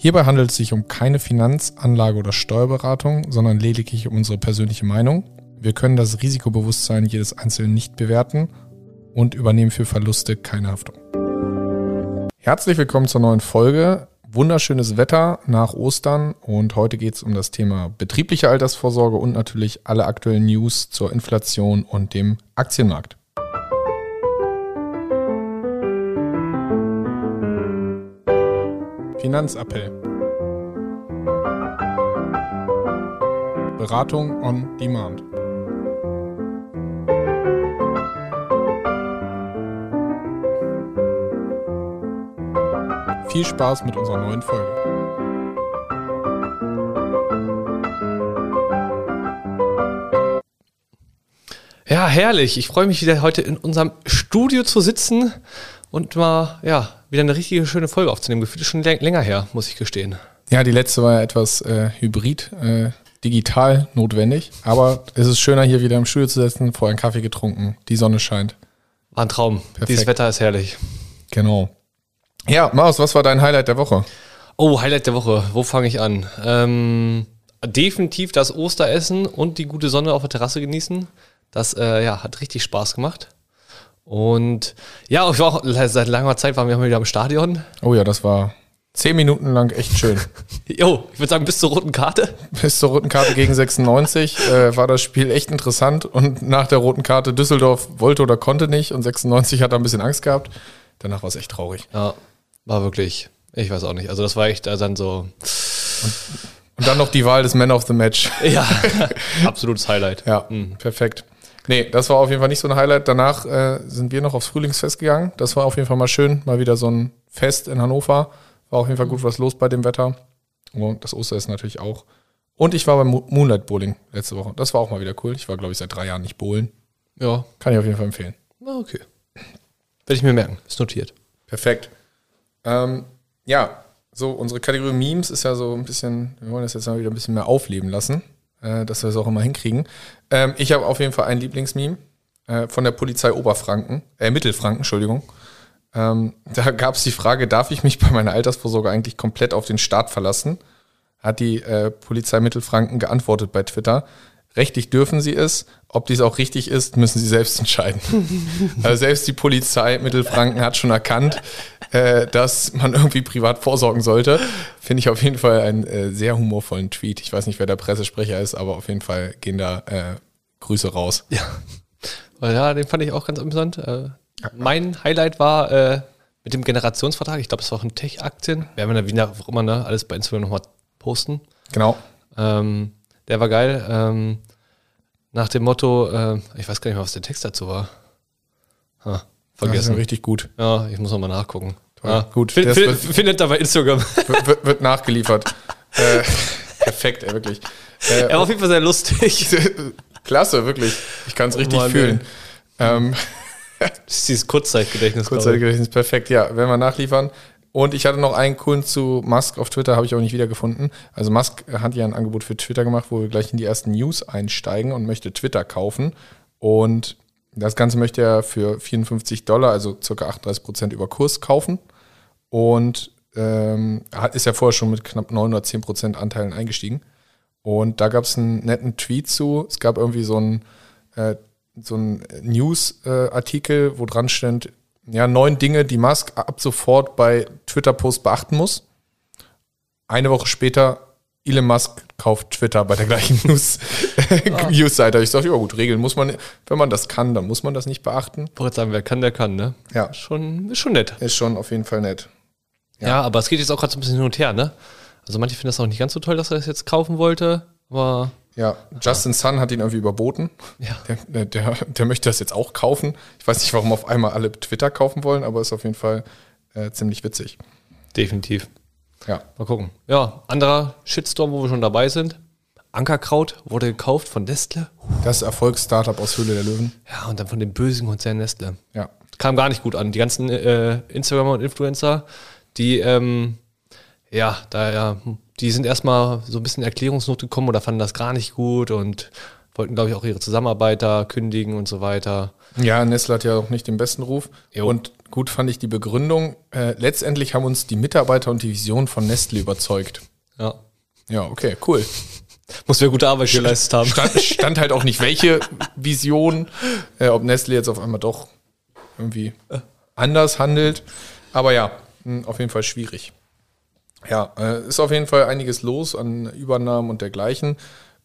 Hierbei handelt es sich um keine Finanz-, Anlage- oder Steuerberatung, sondern lediglich um unsere persönliche Meinung. Wir können das Risikobewusstsein jedes Einzelnen nicht bewerten und übernehmen für Verluste keine Haftung. Herzlich willkommen zur neuen Folge. Wunderschönes Wetter nach Ostern und heute geht es um das Thema betriebliche Altersvorsorge und natürlich alle aktuellen News zur Inflation und dem Aktienmarkt. Finanzappell. Beratung on Demand. Viel Spaß mit unserer neuen Folge. Ja, herrlich. Ich freue mich wieder heute in unserem Studio zu sitzen und mal, ja, wieder eine richtige schöne Folge aufzunehmen. Gefühlt ist schon länger her, muss ich gestehen. Ja, die letzte war ja etwas äh, hybrid, äh, digital notwendig. Aber es ist schöner, hier wieder im Studio zu sitzen, vorher einen Kaffee getrunken, die Sonne scheint. War ein Traum. Perfekt. Dieses Wetter ist herrlich. Genau. Ja, Maus, was war dein Highlight der Woche? Oh, Highlight der Woche. Wo fange ich an? Ähm, definitiv das Osteressen und die gute Sonne auf der Terrasse genießen. Das äh, ja, hat richtig Spaß gemacht. Und ja, ich war auch seit langer Zeit waren wir wieder im Stadion. Oh ja, das war zehn Minuten lang echt schön. jo, ich würde sagen, bis zur roten Karte. Bis zur roten Karte gegen 96 äh, war das Spiel echt interessant und nach der roten Karte Düsseldorf wollte oder konnte nicht und 96 hat da ein bisschen Angst gehabt. Danach war es echt traurig. Ja, war wirklich, ich weiß auch nicht. Also das war echt dann so. Und, und dann noch die Wahl des Man of the Match. Ja, absolutes Highlight. Ja, mhm. perfekt. Nee, das war auf jeden Fall nicht so ein Highlight. Danach äh, sind wir noch aufs Frühlingsfest gegangen. Das war auf jeden Fall mal schön. Mal wieder so ein Fest in Hannover. War auf jeden Fall gut was los bei dem Wetter. Und das Osteressen natürlich auch. Und ich war beim Moonlight Bowling letzte Woche. Das war auch mal wieder cool. Ich war, glaube ich, seit drei Jahren nicht bowlen. Ja. Kann ich auf jeden Fall empfehlen. Okay. Werde ich mir merken. Ist notiert. Perfekt. Ähm, ja, so unsere Kategorie Memes ist ja so ein bisschen, wir wollen das jetzt mal wieder ein bisschen mehr aufleben lassen äh, dass wir es auch immer hinkriegen. Ähm, ich habe auf jeden Fall ein Lieblingsmeme äh, von der Polizei Oberfranken, äh, Mittelfranken, Entschuldigung. Ähm, da gab es die Frage, darf ich mich bei meiner Altersvorsorge eigentlich komplett auf den Staat verlassen? Hat die äh, Polizei Mittelfranken geantwortet bei Twitter. Rechtlich dürfen sie es. Ob dies auch richtig ist, müssen sie selbst entscheiden. also selbst die Polizei Mittelfranken hat schon erkannt, äh, dass man irgendwie privat vorsorgen sollte. Finde ich auf jeden Fall einen äh, sehr humorvollen Tweet. Ich weiß nicht, wer der Pressesprecher ist, aber auf jeden Fall gehen da äh, Grüße raus. Ja. Ja, den fand ich auch ganz amüsant. Äh, mein Highlight war äh, mit dem Generationsvertrag. Ich glaube, es war auch ein Tech-Aktien. Werden wir da wie auch immer ne, alles bei Instagram nochmal posten. Genau. Ähm, der war geil. Ähm, nach dem Motto, ich weiß gar nicht mehr, was der Text dazu war. Ha, vergessen. richtig gut. Ja, ich muss nochmal nachgucken. Ja, gut. Find, find, findet da bei Instagram. Wird, wird nachgeliefert. äh, perfekt, ey, wirklich. Äh, er war auf jeden Fall sehr lustig. Klasse, wirklich. Ich kann es oh, richtig Mann, fühlen. Ähm, das ist dieses Kurzzeitgedächtnis. Kurzzeitgedächtnis, perfekt, ja. Werden wir nachliefern. Und ich hatte noch einen coolen zu Musk auf Twitter, habe ich auch nicht wiedergefunden. Also Musk hat ja ein Angebot für Twitter gemacht, wo wir gleich in die ersten News einsteigen und möchte Twitter kaufen. Und das Ganze möchte er für 54 Dollar, also ca. 38 Prozent über Kurs kaufen. Und ähm, ist ja vorher schon mit knapp 9 oder 10 Prozent Anteilen eingestiegen. Und da gab es einen netten Tweet zu. Es gab irgendwie so einen, äh, so einen News-Artikel, äh, wo dran stand, ja, neun Dinge, die Musk ab sofort bei Twitter-Posts beachten muss. Eine Woche später, Elon Musk kauft Twitter bei der gleichen News, ah. News-Seite. Ich sage, ja gut, Regeln muss man, wenn man das kann, dann muss man das nicht beachten. Ich wollte sagen, wer kann, der kann, ne? Ja. Schon, ist schon nett. Ist schon auf jeden Fall nett. Ja, ja aber es geht jetzt auch gerade so ein bisschen hin und her, ne? Also manche finden das auch nicht ganz so toll, dass er das jetzt kaufen wollte, aber ja, Justin Sun hat ihn irgendwie überboten. Ja. Der, der, der, möchte das jetzt auch kaufen. Ich weiß nicht, warum auf einmal alle Twitter kaufen wollen, aber ist auf jeden Fall äh, ziemlich witzig. Definitiv. Ja. Mal gucken. Ja, anderer Shitstorm, wo wir schon dabei sind. Ankerkraut wurde gekauft von Nestle. Das Erfolgsstartup aus Höhle der Löwen. Ja, und dann von dem bösen Konzern Nestle. Ja. Kam gar nicht gut an. Die ganzen äh, Instagramer und Influencer, die, ähm, ja, da ja die sind erstmal so ein bisschen Erklärungsnot gekommen oder fanden das gar nicht gut und wollten, glaube ich, auch ihre Zusammenarbeiter kündigen und so weiter. Ja, Nestle hat ja auch nicht den besten Ruf. Jo. Und gut fand ich die Begründung. Äh, letztendlich haben uns die Mitarbeiter und die Vision von Nestle überzeugt. Ja. Ja, okay, cool. Muss wir gute Arbeit geleistet haben. Stand, stand halt auch nicht, welche Vision, äh, ob Nestle jetzt auf einmal doch irgendwie anders handelt. Aber ja, mh, auf jeden Fall schwierig. Ja, äh, ist auf jeden Fall einiges los an Übernahmen und dergleichen.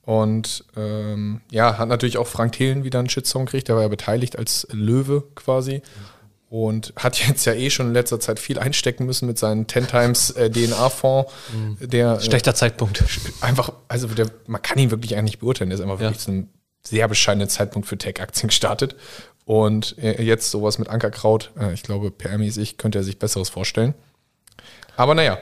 Und ähm, ja, hat natürlich auch Frank Thelen wieder einen Shitstorm gekriegt, der war ja beteiligt als Löwe quasi. Und hat jetzt ja eh schon in letzter Zeit viel einstecken müssen mit seinen 10 Times äh, DNA-Fonds, der äh, Schlechter Zeitpunkt. einfach, also der, man kann ihn wirklich eigentlich nicht beurteilen. Der ist einfach Ja. wirklich zu einem sehr bescheidenen Zeitpunkt für Tech-Aktien gestartet. Und äh, jetzt sowas mit Ankerkraut, äh, ich glaube, PR-mäßig könnte er sich Besseres vorstellen. Aber naja,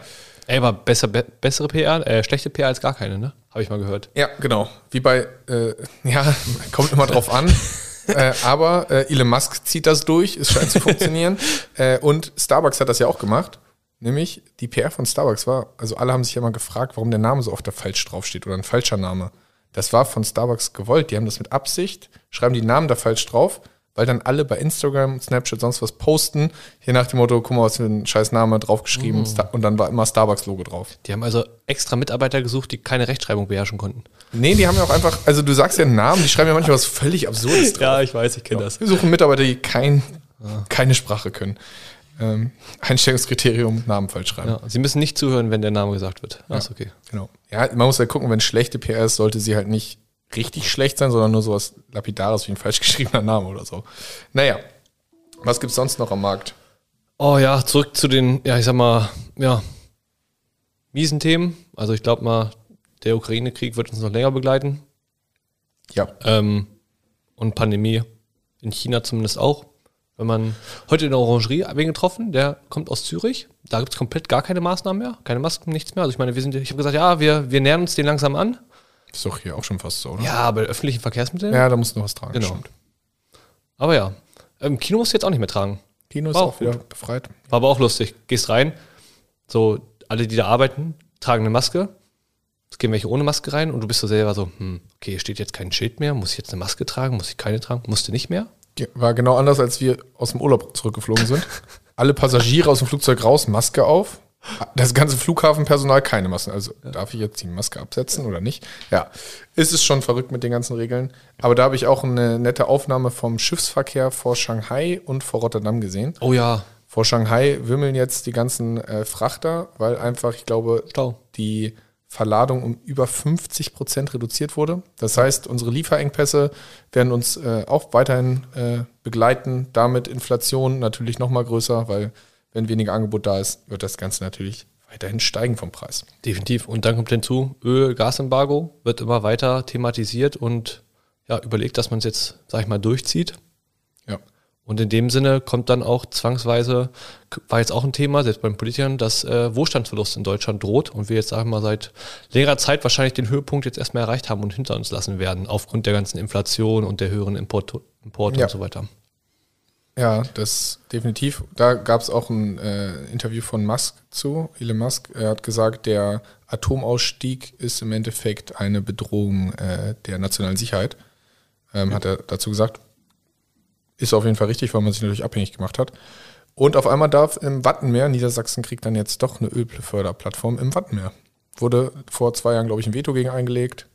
Ey, aber besser, be bessere PR, äh, schlechte PR als gar keine, ne? Habe ich mal gehört. ja, genau. Wie bei, äh, ja, kommt immer drauf an. äh, aber äh, Elon Musk zieht das durch, es scheint zu funktionieren. äh, und Starbucks hat das ja auch gemacht. Nämlich die PR von Starbucks war, also alle haben sich ja mal gefragt, warum der Name so oft da falsch draufsteht oder ein falscher Name. Das war von Starbucks gewollt. Die haben das mit Absicht, schreiben die Namen da falsch drauf, weil dann alle bei Instagram, Snapchat, sonst was posten. Hier nach dem Motto, guck mal, was für ein scheiß Name draufgeschrieben. Sta- Und dann war immer Starbucks-Logo drauf. Die haben also extra Mitarbeiter gesucht, die keine Rechtschreibung beherrschen konnten. Nee, die haben ja auch einfach, also du sagst ja einen Namen, die schreiben ja manchmal was völlig Absurdes drauf. ich weiß, ich kenne Wir suchen Mitarbeiter, die kein, keine Sprache können. Ähm, Einstellungskriterium, Namen falsch schreiben. Ja, sie müssen nicht zuhören, wenn der Name gesagt wird. Ja, ist okay. Genau. Ja, man muss halt gucken, wenn schlechte PR ist, sollte sie halt nicht richtig schlecht sein, sondern nur sowas Lapidares wie ein falsch geschriebener Name oder so. Naja, was gibt's sonst noch am Markt? Oh ja, zurück zu den, ja, ich sag mal, ja, miesen Themen. Also ich glaube mal, der Ukraine-Krieg wird uns noch länger begleiten. Ja, Ähm, und Pandemie in China zumindest auch. Wenn man heute in der Orangerie wen getroffen, der kommt aus Zürich. Da gibt es komplett gar keine Maßnahmen mehr, keine Masken, nichts mehr. Also ich meine, wir sind, ich habe gesagt, ja, wir, wir nähern uns den langsam an. Ist doch hier auch schon fast so, oder? Ja, aber öffentliche Verkehrsmittel. Ja, da musst du noch was tragen. Genau. stimmt. Aber ja, im Kino musst du jetzt auch nicht mehr tragen. Kino ist War auch auch wieder befreit. War aber auch lustig. Gehst rein, so alle, die da arbeiten, tragen eine Maske. Es gehen welche ohne Maske rein und du bist so selber so, hm, okay, hier steht jetzt kein Schild mehr, muss ich jetzt eine Maske tragen, muss ich keine tragen, musste nicht mehr. War genau anders, als wir aus dem Urlaub zurückgeflogen sind. Alle Passagiere aus dem Flugzeug raus, Maske auf. Das ganze Flughafenpersonal keine Maske. Also darf ich jetzt die Maske absetzen oder nicht? Ja, ist es schon verrückt mit den ganzen Regeln. Aber da habe ich auch eine nette Aufnahme vom Schiffsverkehr vor Shanghai und vor Rotterdam gesehen. Oh ja, Vor Shanghai wimmeln jetzt die ganzen äh, Frachter, weil einfach, ich glaube, Stau. die Verladung um über 50 Prozent reduziert wurde. Das heißt, unsere Lieferengpässe werden uns äh, auch weiterhin äh, begleiten. Damit Inflation natürlich noch mal größer, weil wenn weniger Angebot da ist, wird das Ganze natürlich weiterhin steigen vom Preis. definitiv. Und dann kommt hinzu, Öl, Gasembargo wird immer weiter thematisiert und ja, überlegt, dass man es jetzt, sag ich mal, durchzieht. Ja. Und in dem Sinne kommt dann auch zwangsweise, war jetzt auch ein Thema, selbst bei den Politikern, dass äh, Wohlstandsverlust in Deutschland droht und wir jetzt, sagen wir mal, seit längerer Zeit wahrscheinlich den Höhepunkt jetzt erstmal erreicht haben und hinter uns lassen werden, aufgrund der ganzen Inflation und der höheren Import, Importe Ja. und so weiter. Ja, das definitiv. Da gab es auch ein äh, Interview von Musk zu, Elon Musk. Er hat gesagt, der Atomausstieg ist im Endeffekt eine Bedrohung äh, der nationalen Sicherheit. Ähm, Hat er dazu gesagt. Ist auf jeden Fall richtig, weil man sich natürlich abhängig gemacht hat. Und auf einmal darf im Wattenmeer, Niedersachsen kriegt dann jetzt doch eine Ölförderplattform im Wattenmeer. Wurde vor zwei Jahren, glaube ich, ein Veto gegen eingelegt.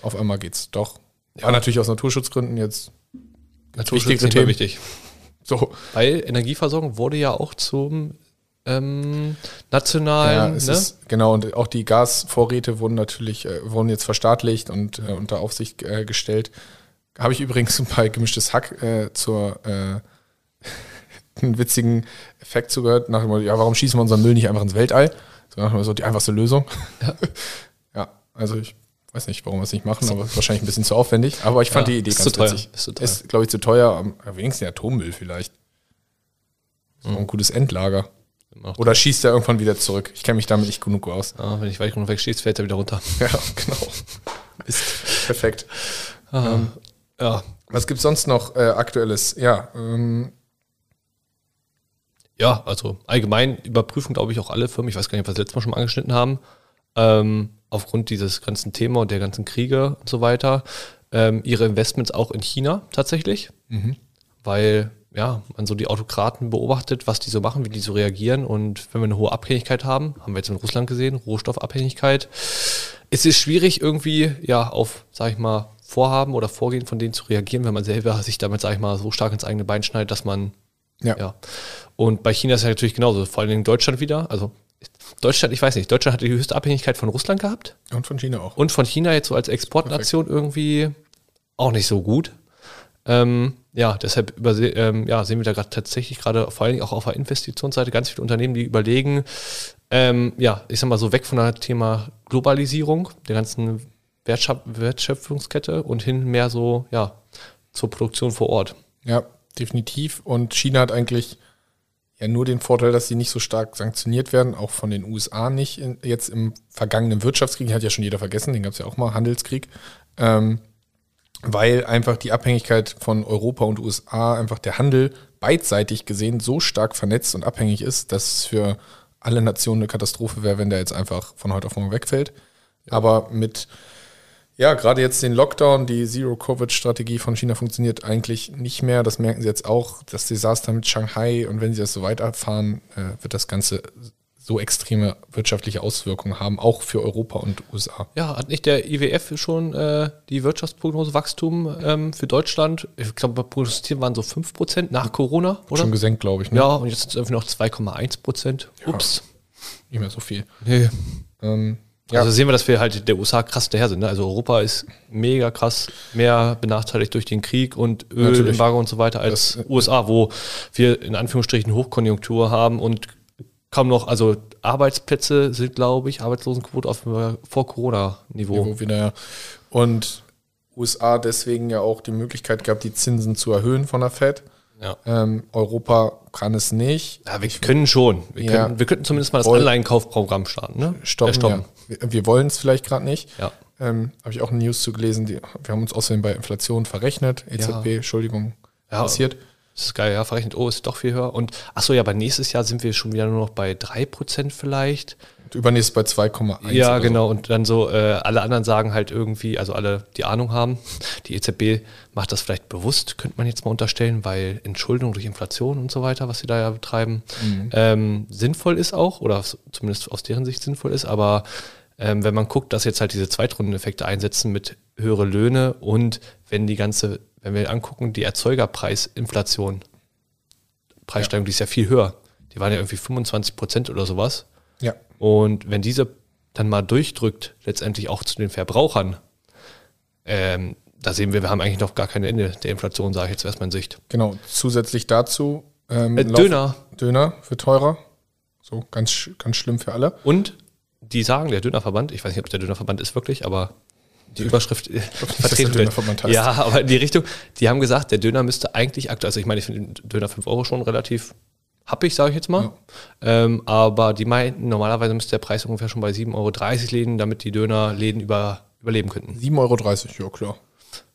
Auf einmal geht's doch. War natürlich aus Naturschutzgründen jetzt Naturschutz wichtigere Themen. wichtig. So. Weil Energieversorgung wurde ja auch zum ähm, nationalen, Ja, ne? ist, genau, und auch die Gasvorräte wurden natürlich, äh, wurden jetzt verstaatlicht und äh, unter Aufsicht äh, gestellt. Habe ich übrigens bei Gemischtes Hack äh, zur äh, einen witzigen Effekt zugehört, nach dem Motto, ja, warum schießen wir unseren Müll nicht einfach ins Weltall? So so die einfachste Lösung. Ja. ja, also ich weiß nicht, warum wir es nicht machen, aber wahrscheinlich ein bisschen zu aufwendig. Aber ich fand Ja, die Idee ist ganz zu teuer, witzig. ist zu teuer. Ist, glaube ich, zu teuer, am wenigsten Atommüll vielleicht. So Mhm. ein gutes Endlager. Oder schießt er irgendwann wieder zurück? Ich kenne mich damit nicht genug aus. Ja, wenn ich weit genug wegstehst, fällt er wieder runter. Ja, genau. Ist perfekt. Ah, ja, Was gibt's sonst noch äh, Aktuelles? Ja, ähm, Ja, also allgemein überprüfen, glaube ich, auch alle Firmen, ich weiß gar nicht, ob wir letztes Mal schon mal angeschnitten haben, ähm, aufgrund dieses ganzen Thema und der ganzen Kriege und so weiter, ähm, ihre Investments auch in China tatsächlich, weil ja, man so die Autokraten beobachtet, was die so machen, wie die so reagieren und wenn wir eine hohe Abhängigkeit haben, haben wir jetzt in Russland gesehen, Rohstoffabhängigkeit, es ist schwierig irgendwie ja auf, sag ich mal, Vorhaben oder Vorgehen von denen zu reagieren, wenn man selber sich damit, sag ich mal, so stark ins eigene Bein schneidet, dass man Ja. ja. Und bei China ist es ja natürlich genauso, vor allem in Deutschland wieder, also Deutschland, ich weiß nicht, Deutschland hat die höchste Abhängigkeit von Russland gehabt Und von China auch. und von China jetzt so als Exportnation irgendwie auch nicht so gut. Ähm, ja, deshalb überse ähm, ja, sehen wir da gerade tatsächlich gerade vor allen Dingen auch auf der Investitionsseite ganz viele Unternehmen, die überlegen, ähm, ja, ich sag mal so weg von der Thema Globalisierung, der ganzen Wertschöp Wertschöpfungskette und hin mehr so, ja, zur Produktion vor Ort. Ja, definitiv. Und China hat eigentlich ja nur den Vorteil, dass sie nicht so stark sanktioniert werden, auch von den USA nicht. In, jetzt im vergangenen Wirtschaftskrieg, den hat ja schon jeder vergessen, den gab es ja auch mal, Handelskrieg. Ähm, weil einfach die Abhängigkeit von Europa und USA, einfach der Handel beidseitig gesehen so stark vernetzt und abhängig ist, dass es für alle Nationen eine Katastrophe wäre, wenn der jetzt einfach von heute auf morgen wegfällt. Aber mit, ja, gerade jetzt den Lockdown, die Zero-Covid-Strategie von China funktioniert eigentlich nicht mehr. Das merken sie jetzt auch, das Desaster mit Shanghai. Und wenn sie das so weiterfahren, äh, wird das Ganze so extreme wirtschaftliche Auswirkungen haben, auch für Europa und USA. Ja, hat nicht der IWF schon äh, die Wirtschaftsprognose Wachstum ähm, für Deutschland? Ich glaube, prognostiziert waren so 5% nach Corona, oder? Schon gesenkt, glaube ich. Ne? Ja, und jetzt sind es irgendwie noch 2,1 Prozent. Ups. Nicht mehr so viel. Nee. Ähm, ja, Also sehen wir, dass wir halt der USA krass daher sind. Ne? Also Europa ist mega krass mehr benachteiligt durch den Krieg und. Ölembargo und so weiter als Das- USA, wo wir in Anführungsstrichen Hochkonjunktur haben und kaum noch, also Arbeitsplätze sind, glaube ich, Arbeitslosenquote auf äh, vor Corona-Niveau. wieder. Und USA deswegen ja auch die Möglichkeit gehabt, die Zinsen zu erhöhen von der Fed. Ja. Ähm, Europa kann es nicht. Ja, wir können schon. Wir, Ja. können, wir könnten zumindest mal das. Anleihenkaufprogramm starten. Ne? Stoppen. Äh, stoppen. Ja. Wir, wollen es vielleicht gerade nicht. Ja. Ähm, Habe ich auch eine News zu gelesen. Die, wir haben uns außerdem bei Inflation verrechnet. EZB, Entschuldigung, Ja. passiert. Das ist geil, ja, verrechnet, oh, ist doch viel höher. Und achso, ja, bei nächstes Jahr sind wir schon wieder nur noch bei 3% vielleicht. Und übernächst bei 2,1. Ja, oder genau. Und dann so, äh, alle anderen sagen halt irgendwie, also alle, die Ahnung haben, die EZB macht das vielleicht bewusst, könnte man jetzt mal unterstellen, weil Entschuldung durch Inflation und so weiter, was sie da ja betreiben, ähm, sinnvoll ist auch, oder zumindest aus deren Sicht sinnvoll ist. Aber ähm, wenn man guckt, dass jetzt halt diese Zweitrundeneffekte einsetzen mit höhere Löhne und wenn die ganze, wenn wir angucken, die Erzeugerpreisinflation, Preissteigerung, die ist ja viel höher. Die waren ja irgendwie 25 Prozent oder sowas. So. Ja, Und wenn diese dann mal durchdrückt, letztendlich auch zu den Verbrauchern, ähm, da sehen wir, wir haben eigentlich noch gar kein Ende der Inflation, sage ich jetzt erstmal in Sicht. genau. Zusätzlich dazu. Ähm, Äh, Döner. Döner wird teurer. So, ganz, ganz schlimm für alle. Und die sagen, der Dönerverband, ich weiß nicht, ob es der Dönerverband ist wirklich, aber die Überschrift äh, dass der vertreten wird. Dönerverband heißt. Ja, aber in die Richtung, die haben gesagt, der Döner müsste eigentlich aktuell, also ich meine, ich finde den Döner 5 Euro schon relativ happig, sage ich jetzt mal. Ähm, aber die meinten, normalerweise müsste der Preis ungefähr schon bei 7,30 Euro liegen, damit die Dönerläden über, überleben könnten. 7,30 Euro, ja klar.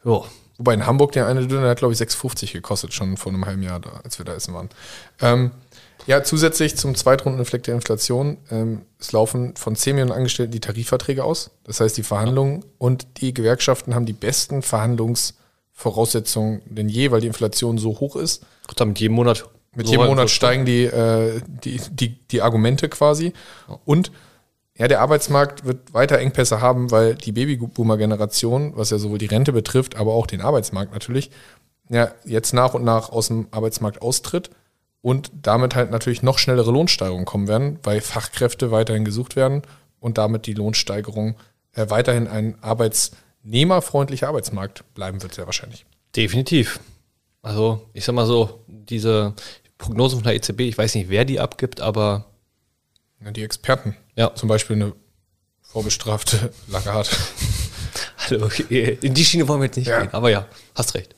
Jo. Wobei in Hamburg der eine Döner hat, glaube ich, 6,50 gekostet, schon vor einem halben Jahr, da, als wir da essen waren. Ähm, ja, zusätzlich zum Zweitrundeneffekt der Inflation, ähm, es laufen von 10 Millionen Angestellten die Tarifverträge aus. Das heißt, die Verhandlungen und die Gewerkschaften haben die besten Verhandlungsvoraussetzungen denn je, weil die Inflation so hoch ist. Gott, mit jedem Monat. Mit so jedem Monat steigen die, äh, die, die, die Argumente quasi. Und ja, der Arbeitsmarkt wird weiter Engpässe haben, weil die Babyboomer-Generation, was ja sowohl die Rente betrifft, aber auch den Arbeitsmarkt natürlich, ja, jetzt nach und nach aus dem Arbeitsmarkt austritt und damit halt natürlich noch schnellere Lohnsteigerungen kommen werden, weil Fachkräfte weiterhin gesucht werden und damit die Lohnsteigerung äh, weiterhin ein arbeitsnehmerfreundlicher Arbeitsmarkt bleiben wird, sehr wahrscheinlich. Definitiv. Also, ich sag mal so, diese Prognosen von der EZB, ich weiß nicht, wer die abgibt, aber Ja, die Experten. Ja. Zum Beispiel eine vorbestrafte Lagarde. hallo, in die Schiene wollen wir jetzt nicht Ja. gehen. Aber ja, hast recht.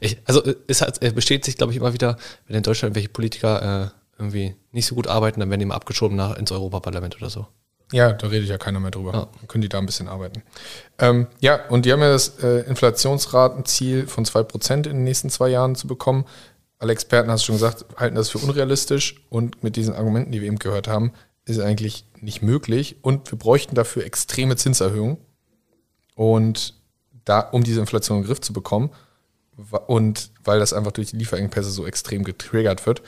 Ich, also, es, hat, es besteht sich, glaube ich, immer wieder, wenn in Deutschland irgendwelche Politiker äh, irgendwie nicht so gut arbeiten, dann werden die mal abgeschoben nach, ins Europaparlament oder so. Ja, da redet ja keiner mehr drüber. Ja. Dann können die da ein bisschen arbeiten. Ähm, ja, und die haben ja das äh, Inflationsratenziel von 2% in den nächsten zwei Jahren zu bekommen. Alle Experten, hast du schon gesagt, halten das für unrealistisch und mit diesen Argumenten, die wir eben gehört haben, ist eigentlich nicht möglich. Und wir bräuchten dafür extreme Zinserhöhungen. Und da, um diese Inflation in den Griff zu bekommen. Und weil das einfach durch die Lieferengpässe so extrem getriggert wird.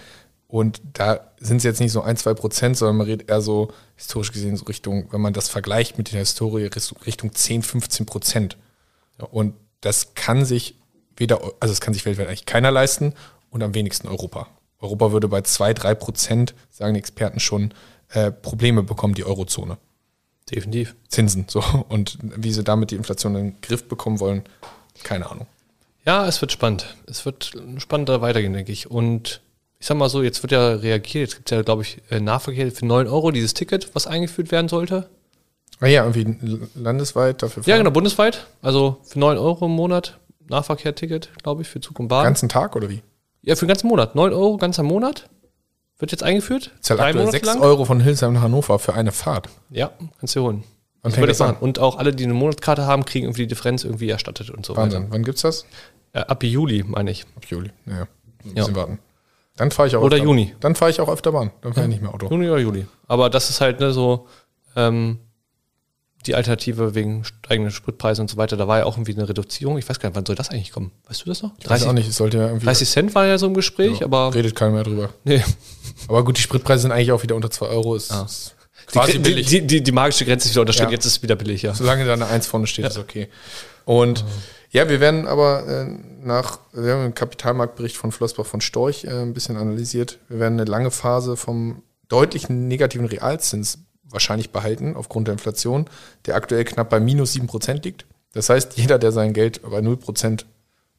Und da sind es jetzt nicht so ein, zwei Prozent, sondern man redet eher so historisch gesehen so Richtung, wenn man das vergleicht mit der Historie, Richtung 10, 15 Prozent. Und das kann sich weder, also es kann sich weltweit eigentlich keiner leisten und am wenigsten Europa. Europa würde bei zwei, drei Prozent, sagen die Experten schon, äh, Probleme bekommen, die Eurozone. Definitiv. Zinsen, so. Und wie sie damit die Inflation in den Griff bekommen wollen, keine Ahnung. Ja, es wird spannend. Es wird spannender weitergehen, denke ich. Und ich sag mal so, jetzt wird ja reagiert. Jetzt gibt es ja, glaube ich, äh, Nahverkehr für 9 Euro, dieses Ticket, was eingeführt werden sollte. Ah ja, irgendwie landesweit dafür. Fahren. Ja, genau, bundesweit. Also für 9 Euro im Monat Nahverkehr-Ticket, glaube ich, für Zug und Bahn. Ganzen Tag oder wie? Ja, für den ganzen Monat. 9 Euro, ganzer Monat. Wird jetzt eingeführt. Zahlt aktuell 6 lang. Euro von Hildesheim nach Hannover für eine Fahrt. Ja, kannst du holen. Fängt das an? Und auch alle, die eine Monatskarte haben, kriegen irgendwie die Differenz irgendwie erstattet und so Wahnsinn. weiter. Wann gibt's das? Äh, ab Juli, meine ich. Ab Juli, naja. Ein bisschen ja. warten. Dann fahre ich auch Oder öfter, Juni. Dann fahre ich auch öfter Bahn. Dann fahre ich nicht mehr Auto. Juni oder Juli. Aber das ist halt ne, so ähm, die Alternative wegen steigenden Spritpreisen und so weiter. Da war ja auch irgendwie eine Reduzierung. Ich weiß gar nicht, wann soll das eigentlich kommen? Weißt du das noch? 30, ich weiß auch nicht. Es sollte ja irgendwie 30 Cent war ja so im Gespräch, ja, aber. Redet keiner mehr drüber. Nee. Aber gut, die Spritpreise sind eigentlich auch wieder unter 2 Euro. Ist, ah. Quasi die, billig. Die, die, die, magische Grenze ist wieder unterschritten. Ja. Jetzt ist es wieder billig, ja. Solange da eine 1 vorne steht, ja. ist okay. Und. Oh. Ja, wir werden aber äh, nach, wir haben einen Kapitalmarktbericht von Flossbach von Storch äh, ein bisschen analysiert. Wir werden eine lange Phase vom deutlichen negativen Realzins wahrscheinlich behalten aufgrund der Inflation, der aktuell knapp bei minus 7% liegt. Das heißt, jeder, der sein Geld bei 0%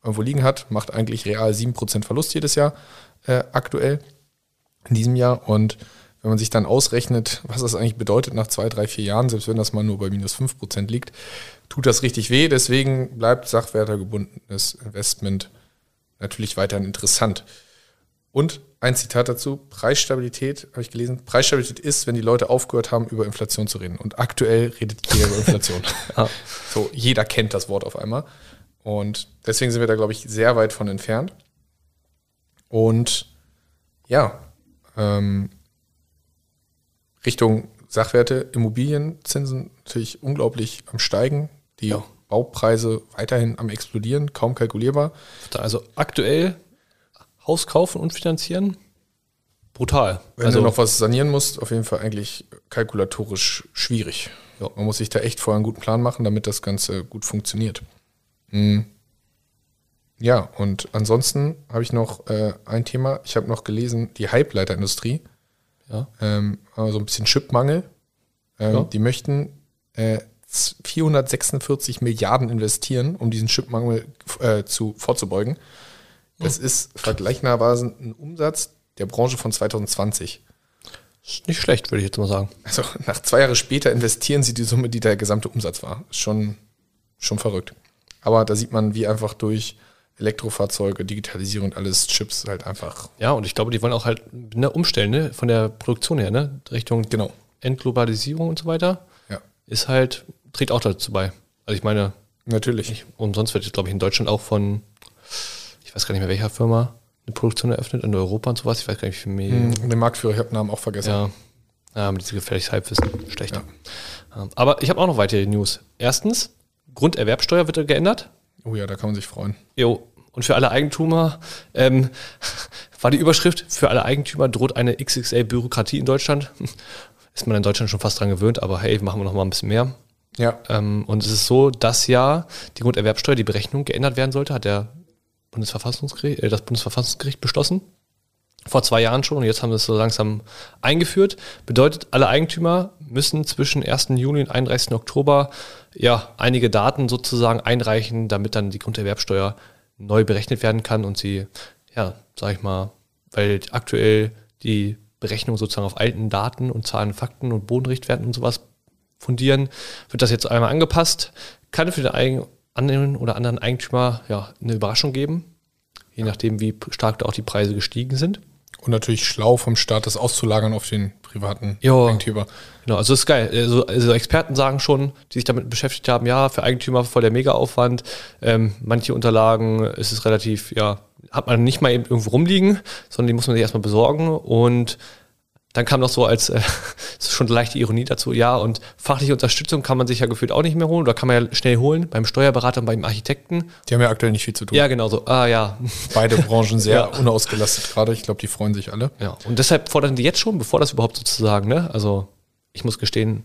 irgendwo liegen hat, macht eigentlich real 7% Verlust jedes Jahr äh, aktuell in diesem Jahr. Und wenn man sich dann ausrechnet, was das eigentlich bedeutet nach zwei, drei, vier Jahren, selbst wenn das mal nur bei minus 5% liegt, tut das richtig weh. Deswegen bleibt sachwertergebundenes Investment natürlich weiterhin interessant. Und ein Zitat dazu, Preisstabilität, habe ich gelesen, Preisstabilität ist, wenn die Leute aufgehört haben, über Inflation zu reden. Und aktuell redet jeder über Inflation. ja. So, jeder kennt das Wort auf einmal. Und deswegen sind wir da, glaube ich, sehr weit von entfernt. Und ja, ähm, Richtung Sachwerte, Immobilienzinsen natürlich unglaublich am Steigen die ja. Baupreise weiterhin am explodieren, kaum kalkulierbar. Also aktuell Haus kaufen und finanzieren, brutal. Wenn also, du noch was sanieren musst, auf jeden Fall eigentlich kalkulatorisch schwierig. Ja. Man muss sich da echt vorher einen guten Plan machen, damit das Ganze gut funktioniert. Mhm. Ja, und ansonsten habe ich noch äh, ein Thema. Ich habe noch gelesen, die Halbleiterindustrie. Ja. Ähm, also ein bisschen Chipmangel. Ähm, ja. Die möchten äh, 446 Milliarden investieren, um diesen Chipmangel äh, zu, vorzubeugen. Das ist vergleichbarweise ein Umsatz der Branche von 2020. Ist nicht schlecht, würde ich jetzt mal sagen. Also nach zwei Jahren später investieren sie die Summe, die der gesamte Umsatz war. Ist schon, schon verrückt. Aber da sieht man, wie einfach durch Elektrofahrzeuge, Digitalisierung und alles Chips halt einfach. Ja, und ich glaube, die wollen auch halt ne, umstellen, ne? Von der Produktion her, ne? Richtung genau. Entglobalisierung und so weiter. Ja. Ist halt trägt auch dazu bei. Also ich meine, natürlich. Ich, umsonst wird, glaube ich, in Deutschland auch von, ich weiß gar nicht mehr welcher Firma, eine Produktion eröffnet in Europa und sowas. Ich weiß gar nicht, wie viel mehr. Hm, den Marktführer, ich habe den Namen auch vergessen. Ja, ja mit diesem gefährliches Halbwissen. Schlecht. Ja. Ähm, aber ich habe auch noch weitere News. Erstens, Grunderwerbsteuer wird geändert. Oh ja, da kann man sich freuen. Jo, und für alle Eigentümer ähm, war die Überschrift, für alle Eigentümer droht eine XXL-Bürokratie in Deutschland. Ist man in Deutschland schon fast dran gewöhnt, aber hey, machen wir noch mal ein bisschen mehr. Ja. Ähm, und es ist so, dass ja die Grunderwerbsteuer, die Berechnung geändert werden sollte, hat der Bundesverfassungsgericht, äh, das Bundesverfassungsgericht beschlossen. Vor zwei Jahren schon und jetzt haben wir es so langsam eingeführt. Bedeutet, alle Eigentümer müssen zwischen 1. Juni und 31. Oktober ja einige Daten sozusagen einreichen, damit dann die Grunderwerbsteuer neu berechnet werden kann und sie, ja, sag ich mal, weil aktuell die Berechnung sozusagen auf alten Daten und Zahlen, Fakten und Bodenrichtwerten und sowas fundieren, wird das jetzt einmal angepasst. Kann für den einen oder anderen Eigentümer ja, eine Überraschung geben, je nachdem, wie stark da auch die Preise gestiegen sind. Und natürlich schlau vom Staat, das auszulagern auf den privaten jo, Eigentümer. Genau, also das ist geil. Also, also, Experten sagen schon, die sich damit beschäftigt haben, ja, für Eigentümer voll der Mega-Aufwand. Ähm, manche Unterlagen ist es relativ, ja, hat man nicht mal eben irgendwo rumliegen, sondern die muss man sich erstmal besorgen. Und dann kam noch so als äh, ist schon leichte Ironie dazu, ja, und fachliche Unterstützung kann man sich ja gefühlt auch nicht mehr holen oder kann man ja schnell holen beim Steuerberater und beim Architekten. Die haben ja aktuell nicht viel zu tun. Ja, genau so. Ah ja. Beide Branchen sehr Ja. unausgelastet gerade. Ich glaube, die freuen sich alle. Ja. Und deshalb fordern die jetzt schon, bevor das überhaupt sozusagen, ne? Also ich muss gestehen,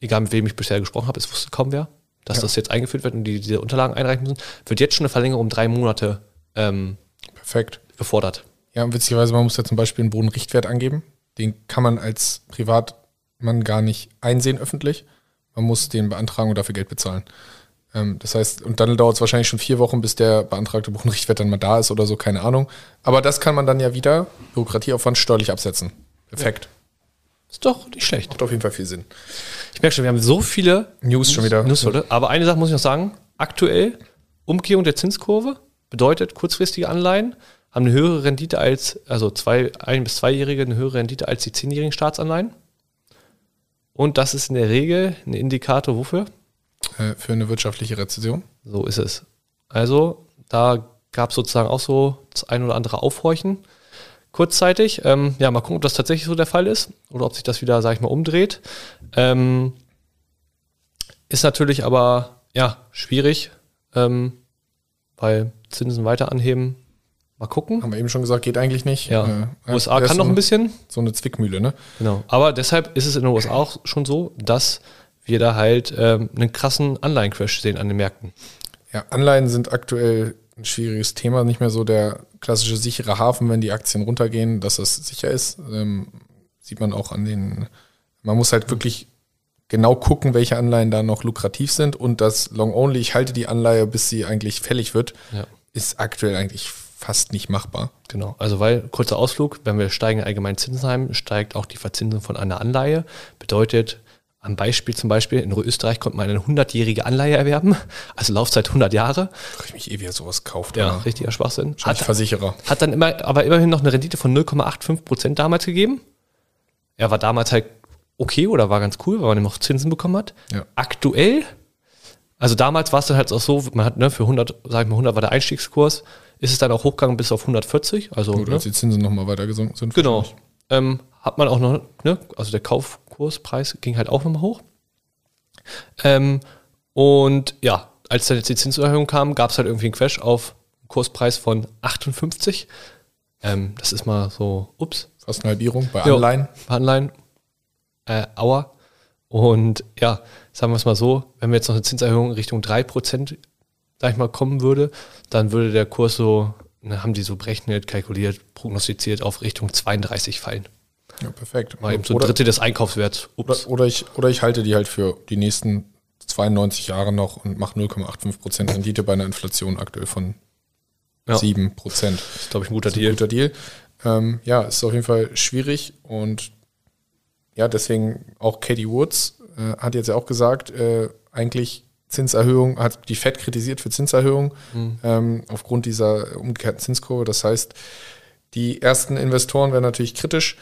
egal mit wem ich bisher gesprochen habe, es wusste kaum wer, dass das jetzt eingeführt wird und die diese Unterlagen einreichen müssen, wird jetzt schon eine Verlängerung um drei Monate ähm, Perfekt. gefordert. Ja, und witzigerweise, man muss ja zum Beispiel einen Bodenrichtwert angeben. Den kann man als Privatmann gar nicht einsehen öffentlich. Man muss den beantragen und dafür Geld bezahlen. Ähm, das heißt, und dann dauert es wahrscheinlich schon vier Wochen, bis der beantragte Bodenrichtwert dann mal da ist oder so, keine Ahnung. Aber das kann man dann ja wieder, Bürokratieaufwand, steuerlich absetzen. Perfekt. Ist doch nicht schlecht. Macht auf jeden Fall viel Sinn. Ich merke schon, wir haben so viele News schon wieder. News heute. Aber eine Sache muss ich noch sagen. Aktuell, Umkehrung der Zinskurve bedeutet, kurzfristige Anleihen haben eine höhere Rendite als, also zwei, ein- bis zweijährige eine höhere Rendite als die zehnjährigen Staatsanleihen. Und das ist in der Regel ein Indikator wofür? Äh, für eine wirtschaftliche Rezession. So ist es. Also, da gab es sozusagen auch so das ein oder andere Aufhorchen kurzzeitig. Ähm, ja, mal gucken, ob das tatsächlich so der Fall ist oder ob sich das wieder, sag ich mal, umdreht. Ähm, ist natürlich aber, ja, schwierig, ähm, weil Zinsen weiter anheben. Mal gucken. Haben wir eben schon gesagt, geht eigentlich nicht. Ja. Äh, USA kann noch ein bisschen. So eine Zwickmühle, ne? Genau. Aber deshalb ist es in den USA auch schon so, dass wir da halt ähm, einen krassen Anleihencrash sehen an den Märkten. Ja, Anleihen sind aktuell ein schwieriges Thema. Nicht mehr so der klassische sichere Hafen, wenn die Aktien runtergehen, dass das sicher ist. Ähm, sieht man auch an den. Man muss halt wirklich genau gucken, welche Anleihen da noch lukrativ sind. Und das Long Only, ich halte die Anleihe, bis sie eigentlich fällig wird, Ja. ist aktuell eigentlich fast nicht machbar. Genau, also weil, kurzer Ausflug, wenn wir steigen allgemein Zinsen haben, steigt auch die Verzinsung von einer Anleihe. Bedeutet, am Beispiel zum Beispiel, in Österreich konnte man eine 100-jährige Anleihe erwerben, also Laufzeit 100 Jahre. Frag ich mich eh, wie er sowas kauft. Ja, richtiger Schwachsinn. Hat, Versicherer. hat dann immer, aber immerhin noch eine Rendite von 0,85 Prozent damals gegeben. Er war damals halt okay oder war ganz cool, weil man eben auch Zinsen bekommen hat. Ja. Aktuell, also damals war es dann halt auch so, man hat ne, für 100, sag ich mal 100 war der Einstiegskurs, ist es dann auch hochgegangen bis auf 140. Also Gut, ne, als die Zinsen nochmal weiter gesunken sind. Genau. Ähm, hat man auch noch, ne, also der Kaufkurspreis ging halt auch nochmal hoch. Ähm, und ja, als dann jetzt die Zinserhöhung kam, gab es halt irgendwie einen Crash auf einen Kurspreis von 58. Ähm, das ist mal so, ups, Fast eine Halbierung bei. Anleihen. Anleihen, äh, Aua. Und ja, sagen wir es mal so, wenn wir jetzt noch eine Zinserhöhung Richtung 3%, sag ich mal, kommen würde, dann würde der Kurs so, haben die so berechnet, kalkuliert, prognostiziert auf Richtung 32 fallen. Ja, perfekt. Mal eben so ein Oder- Drittel des Einkaufswerts. Oder, oder, ich, oder ich halte die halt für die nächsten 92 Jahre noch und mache 0,85% Rendite bei einer Inflation aktuell von Ja. 7%. Das ist, glaube ich, ein guter ist ein Deal. guter Deal. Ähm, ja, ist auf jeden Fall schwierig und ja, deswegen auch Katie Woods äh, hat jetzt ja auch gesagt, äh, eigentlich Zinserhöhung, hat die Fed kritisiert für Zinserhöhung ähm, aufgrund dieser umgekehrten Zinskurve. Das heißt, die ersten Investoren werden natürlich kritisch,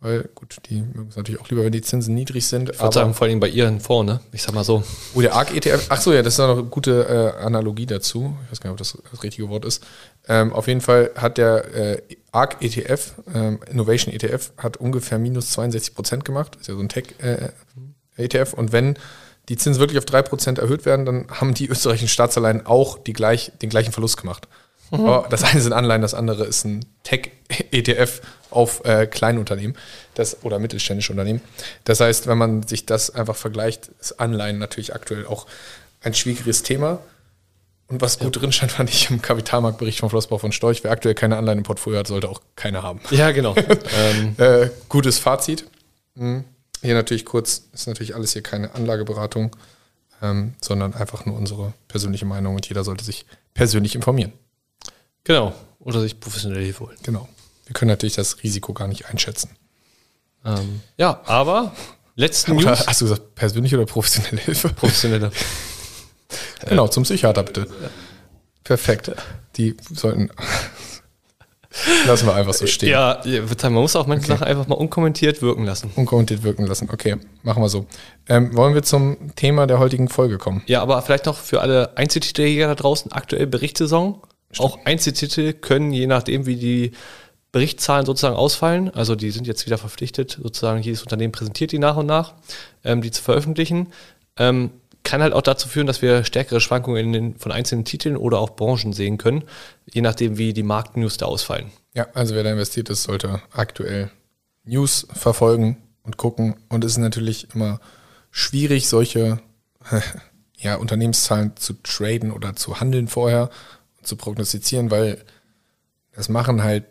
weil gut, die mögen es natürlich auch lieber, wenn die Zinsen niedrig sind. Ich würde sagen, vor allem bei ihren Fonds, ne? Ich sag mal so. Oh, der ARK-ETF. Ach so, ja, das ist auch noch eine gute äh, Analogie dazu. Ich weiß gar nicht, ob das das richtige Wort ist. Ähm, auf jeden Fall hat der äh, ARK-ETF, ähm, Innovation ETF, hat ungefähr minus 62 Prozent gemacht. Ist ja so ein Tech-ETF. Und wenn die Zinsen wirklich auf 3 Prozent erhöht werden, dann haben die österreichischen Staatsanleihen auch die gleich, den gleichen Verlust gemacht. Aber das eine sind Anleihen, das andere ist ein Tech-ETF auf äh, Kleinunternehmen das, oder mittelständische Unternehmen. Das heißt, wenn man sich das einfach vergleicht, ist Anleihen natürlich aktuell auch ein schwieriges Thema. Und was gut drin stand, fand ich im Kapitalmarktbericht von Flossbach von Storch. Wer aktuell keine Anleihen im Portfolio hat, sollte auch keine haben. Ja, genau. ähm, Äh, gutes Fazit. Mhm. Hier natürlich kurz, ist natürlich alles hier keine Anlageberatung, ähm, sondern einfach nur unsere persönliche Meinung und jeder sollte sich persönlich informieren. genau. Oder sich professionelle Hilfe holen. Genau. Wir können natürlich das Risiko gar nicht einschätzen. Ähm, ja, aber letzten Oder News. hast du gesagt, persönliche oder professionelle Hilfe? Professionelle. Genau, zum Psychiater bitte. Perfekt. Die sollten. Lassen wir einfach so stehen. Ja, man muss auch manche Sachen einfach mal unkommentiert wirken lassen. Unkommentiert wirken lassen. Okay, machen wir so. Ähm, wollen wir zum Thema der heutigen Folge kommen? Ja, aber vielleicht noch für alle Einzeltiteljäger da draußen, aktuell Berichtssaison. Auch Einzeltitel können, je nachdem, wie die Berichtszahlen sozusagen ausfallen. Also die sind jetzt wieder verpflichtet, sozusagen jedes Unternehmen präsentiert die nach und nach, ähm, die zu veröffentlichen. Ähm, kann halt auch dazu führen, dass wir stärkere Schwankungen den, von einzelnen Titeln oder auch Branchen sehen können, je nachdem, wie die Marktnews da ausfallen. Ja, also wer da investiert ist, sollte aktuell News verfolgen und gucken. Und es ist natürlich immer schwierig, solche ja, Unternehmenszahlen zu traden oder zu handeln vorher und zu prognostizieren, weil das machen halt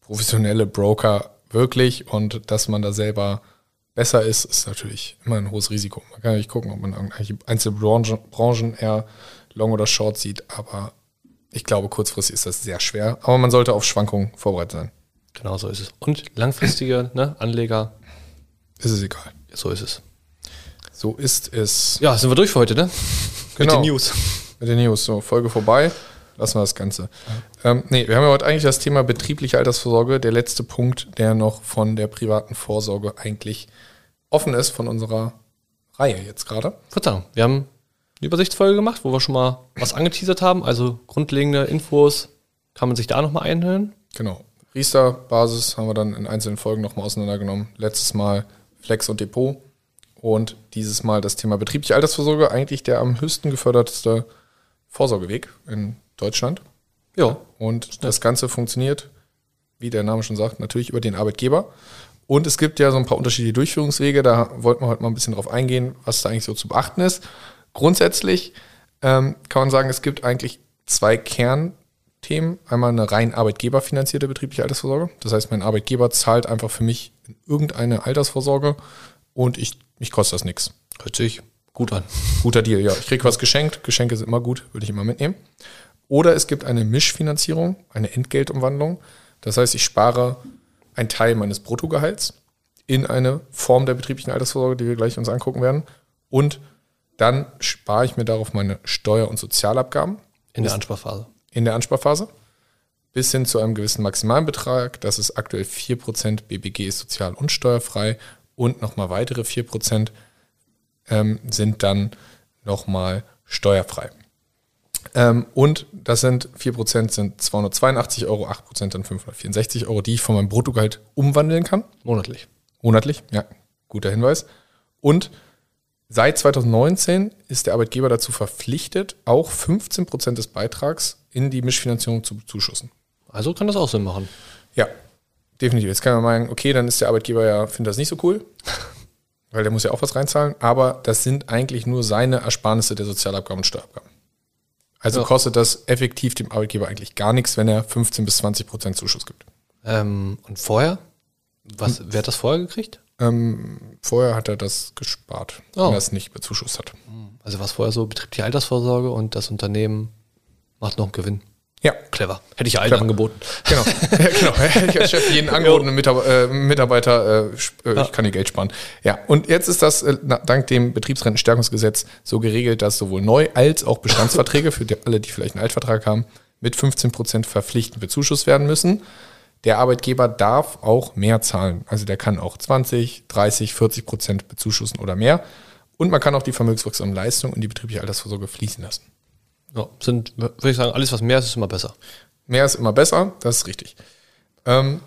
professionelle Broker wirklich und dass man da selber besser ist, ist natürlich immer ein hohes Risiko. Man kann natürlich gucken, ob man irgendwelche einzelne Branchen, Branchen eher long oder short sieht, aber ich glaube, kurzfristig ist das sehr schwer. Aber man sollte auf Schwankungen vorbereitet sein. Genau so ist es. Und langfristige ne, Anleger. Ist es egal. So ist es. So ist es. Ja, sind wir durch für heute, ne? Genau. Mit den News. Mit den News. So, Folge vorbei. Lassen wir das Ganze. Ähm, nee, wir haben ja heute eigentlich das Thema betriebliche Altersvorsorge. Der letzte Punkt, der noch von der privaten Vorsorge eigentlich offen ist von unserer Reihe jetzt gerade. Verzeihung, wir haben eine Übersichtsfolge gemacht, wo wir schon mal was angeteasert haben. Also grundlegende Infos kann man sich da nochmal einhören. Genau. Riester-Basis haben wir dann in einzelnen Folgen nochmal auseinandergenommen. Letztes Mal Flex und Depot. Und dieses Mal das Thema betriebliche Altersvorsorge, eigentlich der am höchsten gefördertste Vorsorgeweg in Deutschland. Ja. Und das Ganze funktioniert, wie der Name schon sagt, natürlich über den Arbeitgeber. Und es gibt ja so ein paar unterschiedliche Durchführungswege. Da wollten wir heute mal ein bisschen drauf eingehen, was da eigentlich so zu beachten ist. Grundsätzlich ähm, kann man sagen, es gibt eigentlich zwei Kernthemen. Einmal eine rein arbeitgeberfinanzierte betriebliche Altersvorsorge. Das heißt, mein Arbeitgeber zahlt einfach für mich irgendeine Altersvorsorge und ich, mich kostet das nichts. Sich gut an. Guter Deal, ja. Ich kriege was geschenkt. Geschenke sind immer gut, würde ich immer mitnehmen. Oder es gibt eine Mischfinanzierung, eine Entgeltumwandlung. Das heißt, ich spare einen Teil meines Bruttogehalts in eine Form der betrieblichen Altersvorsorge, die wir gleich uns angucken werden. Und dann spare ich mir darauf meine Steuer- und Sozialabgaben. In der Ansparphase. In der Ansparphase. Bis hin zu einem gewissen maximalen Betrag. Das ist aktuell 4%. BBG ist sozial- und steuerfrei. Und nochmal weitere 4% ähm, sind dann nochmal steuerfrei. Ähm, und das sind 4% sind 282 Euro, 8% dann 564 Euro, die ich von meinem Bruttogehalt umwandeln kann. Monatlich. Monatlich, ja, guter Hinweis. Und seit 2019 ist der Arbeitgeber dazu verpflichtet, auch 15% des Beitrags in die Mischfinanzierung zu bezuschussen. Also kann das auch Sinn machen. Ja, definitiv. Jetzt kann man meinen, okay, dann ist der Arbeitgeber ja, findet das nicht so cool, weil der muss ja auch was reinzahlen, aber das sind eigentlich nur seine Ersparnisse der Sozialabgaben und Steuerabgaben. Also Ja. kostet das effektiv dem Arbeitgeber eigentlich gar nichts, wenn er 15 bis 20 Prozent Zuschuss gibt. Ähm, und vorher? Was, wer hat das vorher gekriegt? Ähm, vorher hat er das gespart, Oh. wenn er es nicht bezuschusst hat. Also was vorher so betriebliche Altersvorsorge und das Unternehmen macht noch einen Gewinn. Ja, Clever. Hätte ich ja allen Clever. angeboten. genau. ja, genau. Hätte ich als Chef jeden angebotenen Mitab äh, Mitarbeiter, äh, äh, ich kann dir Geld sparen. Ja, und jetzt ist das äh, dank dem Betriebsrentenstärkungsgesetz so geregelt, dass sowohl Neu- als auch Bestandsverträge, für die, alle, die vielleicht einen Altvertrag haben, mit 15 Prozent verpflichtend bezuschusst werden müssen. Der Arbeitgeber darf auch mehr zahlen. Also der kann auch 20, 30, 40 Prozent bezuschussen oder mehr. Und man kann auch die vermögenswirksamen Leistungen in die betriebliche Altersvorsorge fließen lassen. Ja, sind, würde ich sagen, alles, was mehr ist, ist immer besser. Mehr ist immer besser, das ist richtig. Ähm,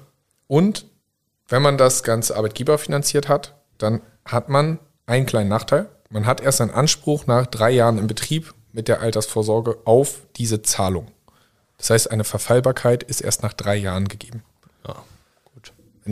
und wenn man das Ganze Arbeitgeber finanziert hat, dann hat man einen kleinen Nachteil. Man hat erst einen Anspruch nach drei Jahren im Betrieb mit der Altersvorsorge auf diese Zahlung. Das heißt, eine Verfallbarkeit ist erst nach drei Jahren gegeben. Ja,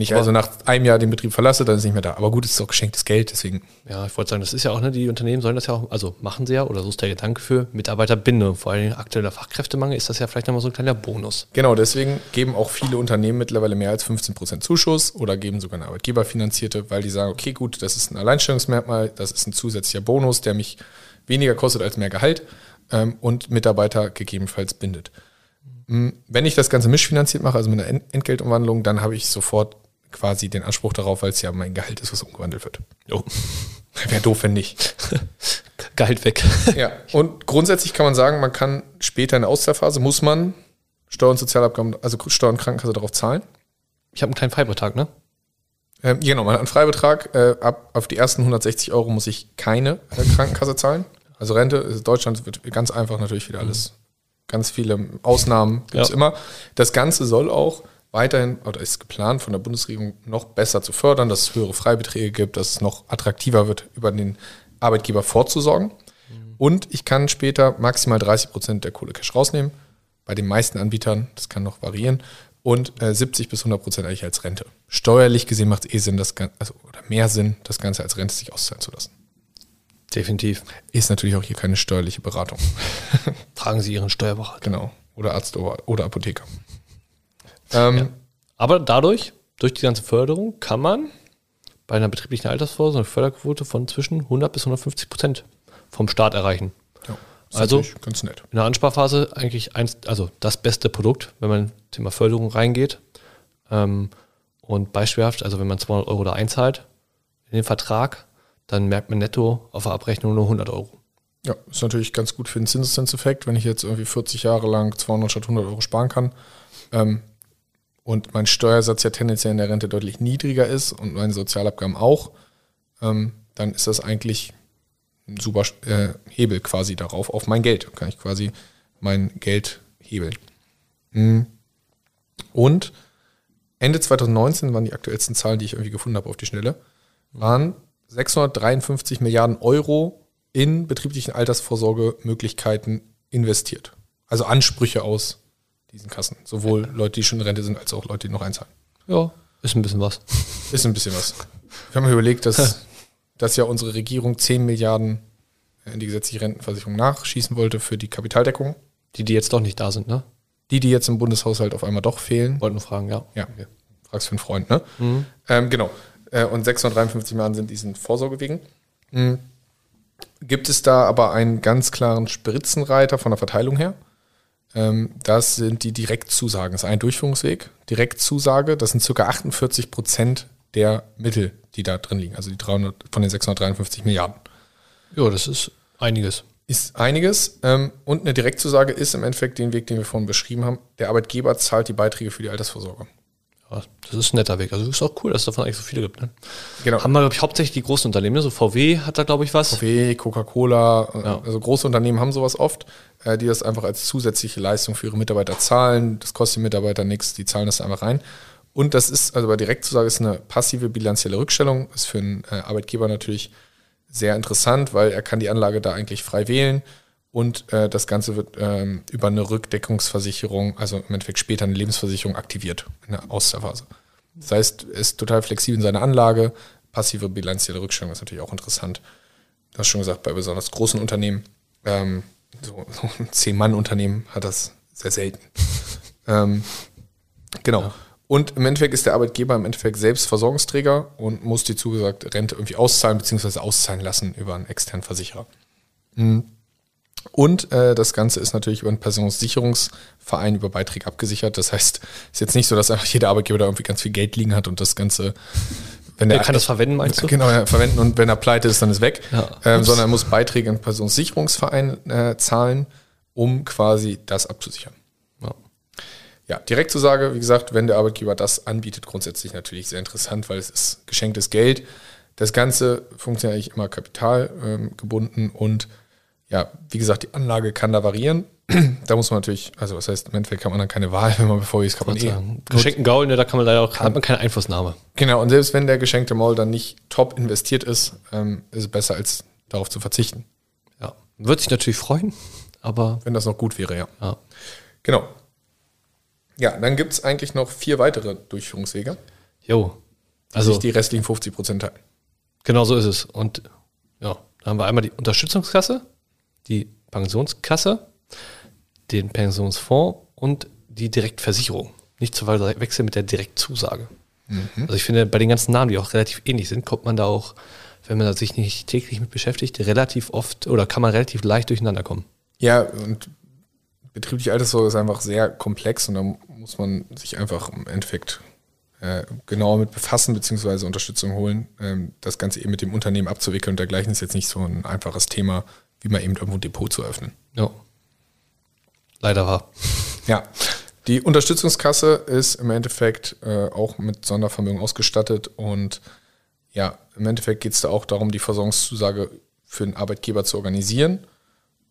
Wenn ich also nach einem Jahr den Betrieb verlasse, dann ist es nicht mehr da. Aber gut, es ist auch geschenktes Geld, deswegen. Ja, ich wollte sagen, das ist ja auch, ne, die Unternehmen sollen das ja auch, also machen sie ja, oder so ist der Gedanke für Mitarbeiterbindung. Vor allem aktueller Fachkräftemangel ist das ja vielleicht nochmal so ein kleiner Bonus. Genau, deswegen geben auch viele Unternehmen mittlerweile mehr als 15% Zuschuss oder geben sogar eine Arbeitgeberfinanzierte, weil die sagen, okay, gut, das ist ein Alleinstellungsmerkmal, das ist ein zusätzlicher Bonus, der mich weniger kostet als mehr Gehalt ähm, und Mitarbeiter gegebenenfalls bindet. Mm, Wenn ich das Ganze mischfinanziert mache, also mit einer Ent- Entgeltumwandlung, dann habe ich sofort quasi den Anspruch darauf, weil es ja mein Gehalt ist, was umgewandelt wird. Jo. Wäre doof, wenn nicht. Gehalt weg. Ja, und grundsätzlich kann man sagen, man kann später in der Auszahlphase, muss man Steuer- und Sozialabgaben, also Steuer- und Krankenkasse darauf zahlen. Ich habe einen kleinen Freibetrag, ne? Ähm, genau, man hat einen Freibetrag. Äh, ab auf die ersten 160 Euro muss ich keine äh, Krankenkasse zahlen. Also Rente, in Deutschland wird ganz einfach natürlich wieder alles. Ganz viele Ausnahmen gibt es Ja. immer. Das Ganze soll auch weiterhin oder ist geplant von der Bundesregierung noch besser zu fördern, dass es höhere Freibeträge gibt, dass es noch attraktiver wird, über den Arbeitgeber vorzusorgen. Und ich kann später maximal 30 Prozent der Kohle Cash rausnehmen. Bei den meisten Anbietern, das kann noch variieren. Und äh, 70 bis 100 Prozent eigentlich als Rente. Steuerlich gesehen macht es eh Sinn, das, also, oder mehr Sinn, das Ganze als Rente sich auszahlen zu lassen. Definitiv. Ist natürlich auch hier keine steuerliche Beratung. Fragen Sie Ihren Steuerberater. Genau. Oder Arzt oder, oder Apotheker. Ähm, Ja. Aber dadurch, durch die ganze Förderung, kann man bei einer betrieblichen Altersvorsorge eine Förderquote von zwischen 100 bis 150 Prozent vom Staat erreichen. ja, Also- ganz nett. In der Ansparphase eigentlich eins, also das beste Produkt, wenn man Thema Förderung reingeht. Ähm, und beispielhaft, also wenn man 200 Euro da einzahlt in den Vertrag, dann merkt man netto auf der Abrechnung nur 100 Euro. Ja, ist natürlich ganz gut für den Zinseszinseffekt, wenn ich jetzt irgendwie 40 Jahre lang 200 statt 100 Euro sparen kann ähm, und mein Steuersatz ja tendenziell in der Rente deutlich niedriger ist und meine Sozialabgaben auch, ähm, dann ist das eigentlich ein super äh, Hebel quasi darauf, auf mein Geld. Kann ich quasi mein Geld hebeln. Mhm. Und Ende 2019 waren die aktuellsten Zahlen, die ich irgendwie gefunden habe auf die Schnelle, waren 653 Milliarden Euro in betrieblichen Altersvorsorgemöglichkeiten investiert. Also Ansprüche aus diesen Kassen. Sowohl Leute, die schon in Rente sind, als auch Leute, die noch einzahlen. Ja, ist ein bisschen was. Ist ein bisschen was. Wir haben überlegt, dass, dass ja unsere Regierung 10 Milliarden in die gesetzliche Rentenversicherung nachschießen wollte für die Kapitaldeckung. Die, die jetzt doch nicht da sind, ne? Die, die jetzt im Bundeshaushalt auf einmal doch fehlen. Wollten nur fragen, ja. Ja, fragst für einen Freund, ne? Ähm, genau. Äh, und 653 Milliarden sind diesen Vorsorgewegen. Mhm. Gibt es da aber einen ganz klaren Spritzenreiter von der Verteilung her? Ähm, das sind die Direktzusagen. Das ist ein Durchführungsweg. Direktzusage, das sind ca. 48 Prozent der Mittel, die da drin liegen. Also die 300 von den 653 Milliarden. Ja, das ist einiges. Ist einiges. Ähm, und eine Direktzusage ist im Endeffekt den Weg, den wir vorhin beschrieben haben. Der Arbeitgeber zahlt die Beiträge für die Altersvorsorge. Ja, das ist ein netter Weg. Also ist auch cool, dass es davon eigentlich so viele gibt. Ne? Genau. Haben wir, glaube ich, hauptsächlich die großen Unternehmen. Ne? So VW hat da, glaube ich, was. VW, Coca-Cola, äh, Ja. also große Unternehmen haben sowas oft, äh, die das einfach als zusätzliche Leistung für ihre Mitarbeiter zahlen. Das kostet die Mitarbeiter nichts, die zahlen das einfach rein. Und das ist, also bei Direktzusage ist eine passive bilanzielle Rückstellung, ist für einen äh, Arbeitgeber natürlich sehr interessant, weil er kann die Anlage da eigentlich frei wählen und äh, das Ganze wird ähm, über eine Rückdeckungsversicherung, also im Endeffekt später eine Lebensversicherung aktiviert in der Auszahlphase. Das heißt, er ist total flexibel in seiner Anlage. Passive bilanzielle Rückstellung ist natürlich auch interessant. Du hast schon gesagt, bei besonders großen Unternehmen, ähm, so, so ein Zehn-Mann-Unternehmen hat das sehr selten. ähm, genau. Und im Endeffekt ist der Arbeitgeber im Endeffekt selbst Versorgungsträger und muss die zugesagte Rente irgendwie auszahlen bzw. auszahlen lassen über einen externen Versicherer. Mhm. Und äh, das Ganze ist natürlich über einen Pensionssicherungsverein über Beiträge abgesichert. Das heißt, es ist jetzt nicht so, dass einfach jeder Arbeitgeber da irgendwie ganz viel Geld liegen hat und das Ganze, wenn Er kann das verwenden, meinst du? Genau, ja, verwenden und wenn er pleite ist, dann ist weg. Ja. Ähm, sondern er muss Beiträge in den Pensionssicherungsverein äh, zahlen, um quasi das abzusichern. Ja. Ja, Direktzusage, wie gesagt, wenn der Arbeitgeber das anbietet, grundsätzlich natürlich sehr interessant, weil es ist geschenktes Geld. Das Ganze funktioniert eigentlich immer kapitalgebunden ähm, und ja, wie gesagt, die Anlage kann da variieren. da muss man natürlich, also was heißt, im Endeffekt kann man dann keine Wahl, wenn man bevor ich es kann man eh. Geschenkten Gaul, ne, da kann man leider auch, hat man keine Einflussnahme. Genau, und selbst wenn der geschenkte Maul dann nicht top investiert ist, ähm, ist es besser, als darauf zu verzichten. Ja. Würde sich natürlich freuen, aber Wenn das noch gut wäre, ja. ja. Genau. Ja, dann gibt es eigentlich noch vier weitere Durchführungswege, Jo. Also, die restlichen 50 Prozent teilen. genau so ist es. Und ja, da haben wir einmal die Unterstützungskasse, die Pensionskasse, den Pensionsfonds und die Direktversicherung. Nicht zu wechseln mit der Direktzusage. Also ich finde, bei den ganzen Namen, die auch relativ ähnlich sind, kommt man da auch, wenn man sich nicht täglich mit beschäftigt, relativ oft oder kann man relativ leicht durcheinander kommen. Ja, und betriebliche Altersvorsorge ist einfach sehr komplex und da muss man sich einfach im Endeffekt äh, genauer mit befassen beziehungsweise Unterstützung holen, ähm, das Ganze eben mit dem Unternehmen abzuwickeln und dergleichen ist jetzt nicht so ein einfaches Thema, wie mal eben irgendwo ein Depot zu öffnen. Ja. Leider war. Ja, die Unterstützungskasse ist im Endeffekt äh, auch mit Sondervermögen ausgestattet und ja, im Endeffekt geht es da auch darum, die Versorgungszusage für den Arbeitgeber zu organisieren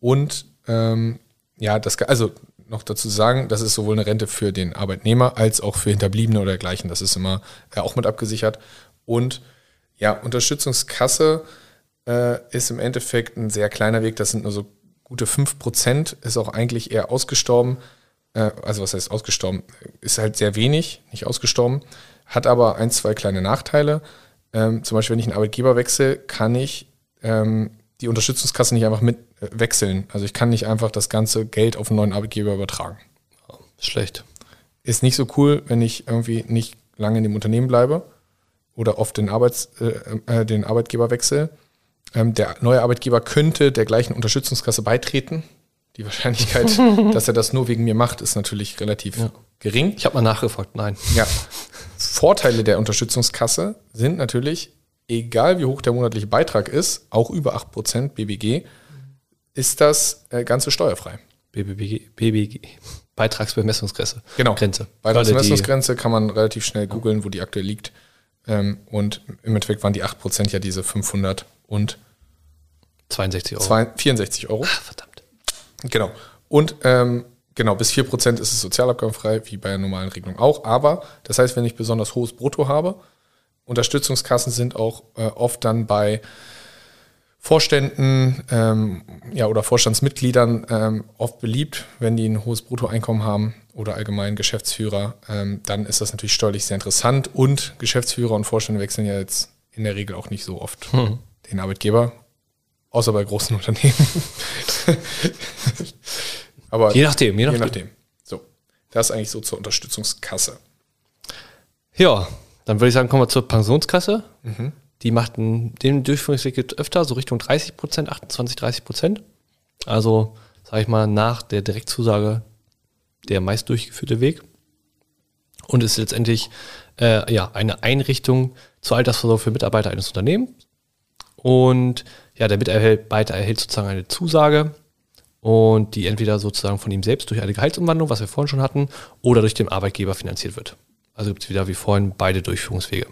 und ähm, ja, das, also noch dazu sagen, das ist sowohl eine Rente für den Arbeitnehmer als auch für Hinterbliebene oder dergleichen. Das ist immer äh, auch mit abgesichert. Und ja, Unterstützungskasse äh, ist im Endeffekt ein sehr kleiner Weg. Das sind nur so gute 5%, ist auch eigentlich eher ausgestorben. Äh, also was heißt ausgestorben? Ist halt sehr wenig, nicht ausgestorben. Hat aber ein, zwei kleine Nachteile. Ähm, zum Beispiel, wenn ich einen Arbeitgeber wechsle, kann ich ähm, die Unterstützungskasse nicht einfach mit äh, wechseln. Also ich kann nicht einfach das ganze Geld auf einen neuen Arbeitgeber übertragen. Schlecht. Ist nicht so cool, wenn ich irgendwie nicht lange in dem Unternehmen bleibe oder oft den, Arbeits, äh, äh, den Arbeitgeber wechsle. Ähm, der neue Arbeitgeber könnte der gleichen Unterstützungskasse beitreten. Die Wahrscheinlichkeit, dass er das nur wegen mir macht, ist natürlich relativ Ja. gering. Ich habe mal nachgefragt, nein. Ja. Vorteile der Unterstützungskasse sind natürlich, egal wie hoch der monatliche Beitrag ist, auch über 8% BBG, ist das äh, Ganze steuerfrei. BBG, BBG, Beitragsbemessungsgrenze. Genau. Grenze. Bei der Gerade die- Messungsgrenze kann man relativ schnell googeln, wo die aktuell liegt. Ähm, und im Endeffekt waren die 8% ja diese 500 und 62 Euro. zwei- 64 Euro. Ah, verdammt. Genau. Und ähm, genau, bis 4% ist es sozialabgabenfrei, wie bei der normalen Regelung auch. Aber das heißt, wenn ich besonders hohes Brutto habe, Unterstützungskassen sind auch äh, oft dann bei Vorständen ähm, ja, oder Vorstandsmitgliedern ähm, oft beliebt, wenn die ein hohes Bruttoeinkommen haben oder allgemein Geschäftsführer, ähm, dann ist das natürlich steuerlich sehr interessant und Geschäftsführer und Vorstände wechseln ja jetzt in der Regel auch nicht so oft den Arbeitgeber, außer bei großen Unternehmen. Aber Je nachdem, je je nachdem. nachdem. So, das eigentlich so zur Unterstützungskasse. Ja, dann würde ich sagen, kommen wir zur Pensionskasse. Mhm. Die macht einen- den Durchführungsweg öfter, so Richtung 30 Prozent, 28, 30 Prozent. Also, sage ich mal, nach der Direktzusage der meist durchgeführte Weg. Und ist letztendlich äh, ja, eine Einrichtung zur Altersvorsorge für Mitarbeiter eines Unternehmens. Und ja, der Mitarbeiter erhält sozusagen eine Zusage und die entweder sozusagen von ihm selbst durch eine Gehaltsumwandlung, was wir vorhin schon hatten, oder durch den Arbeitgeber finanziert wird. Also gibt es wieder wie vorhin beide Durchführungswege.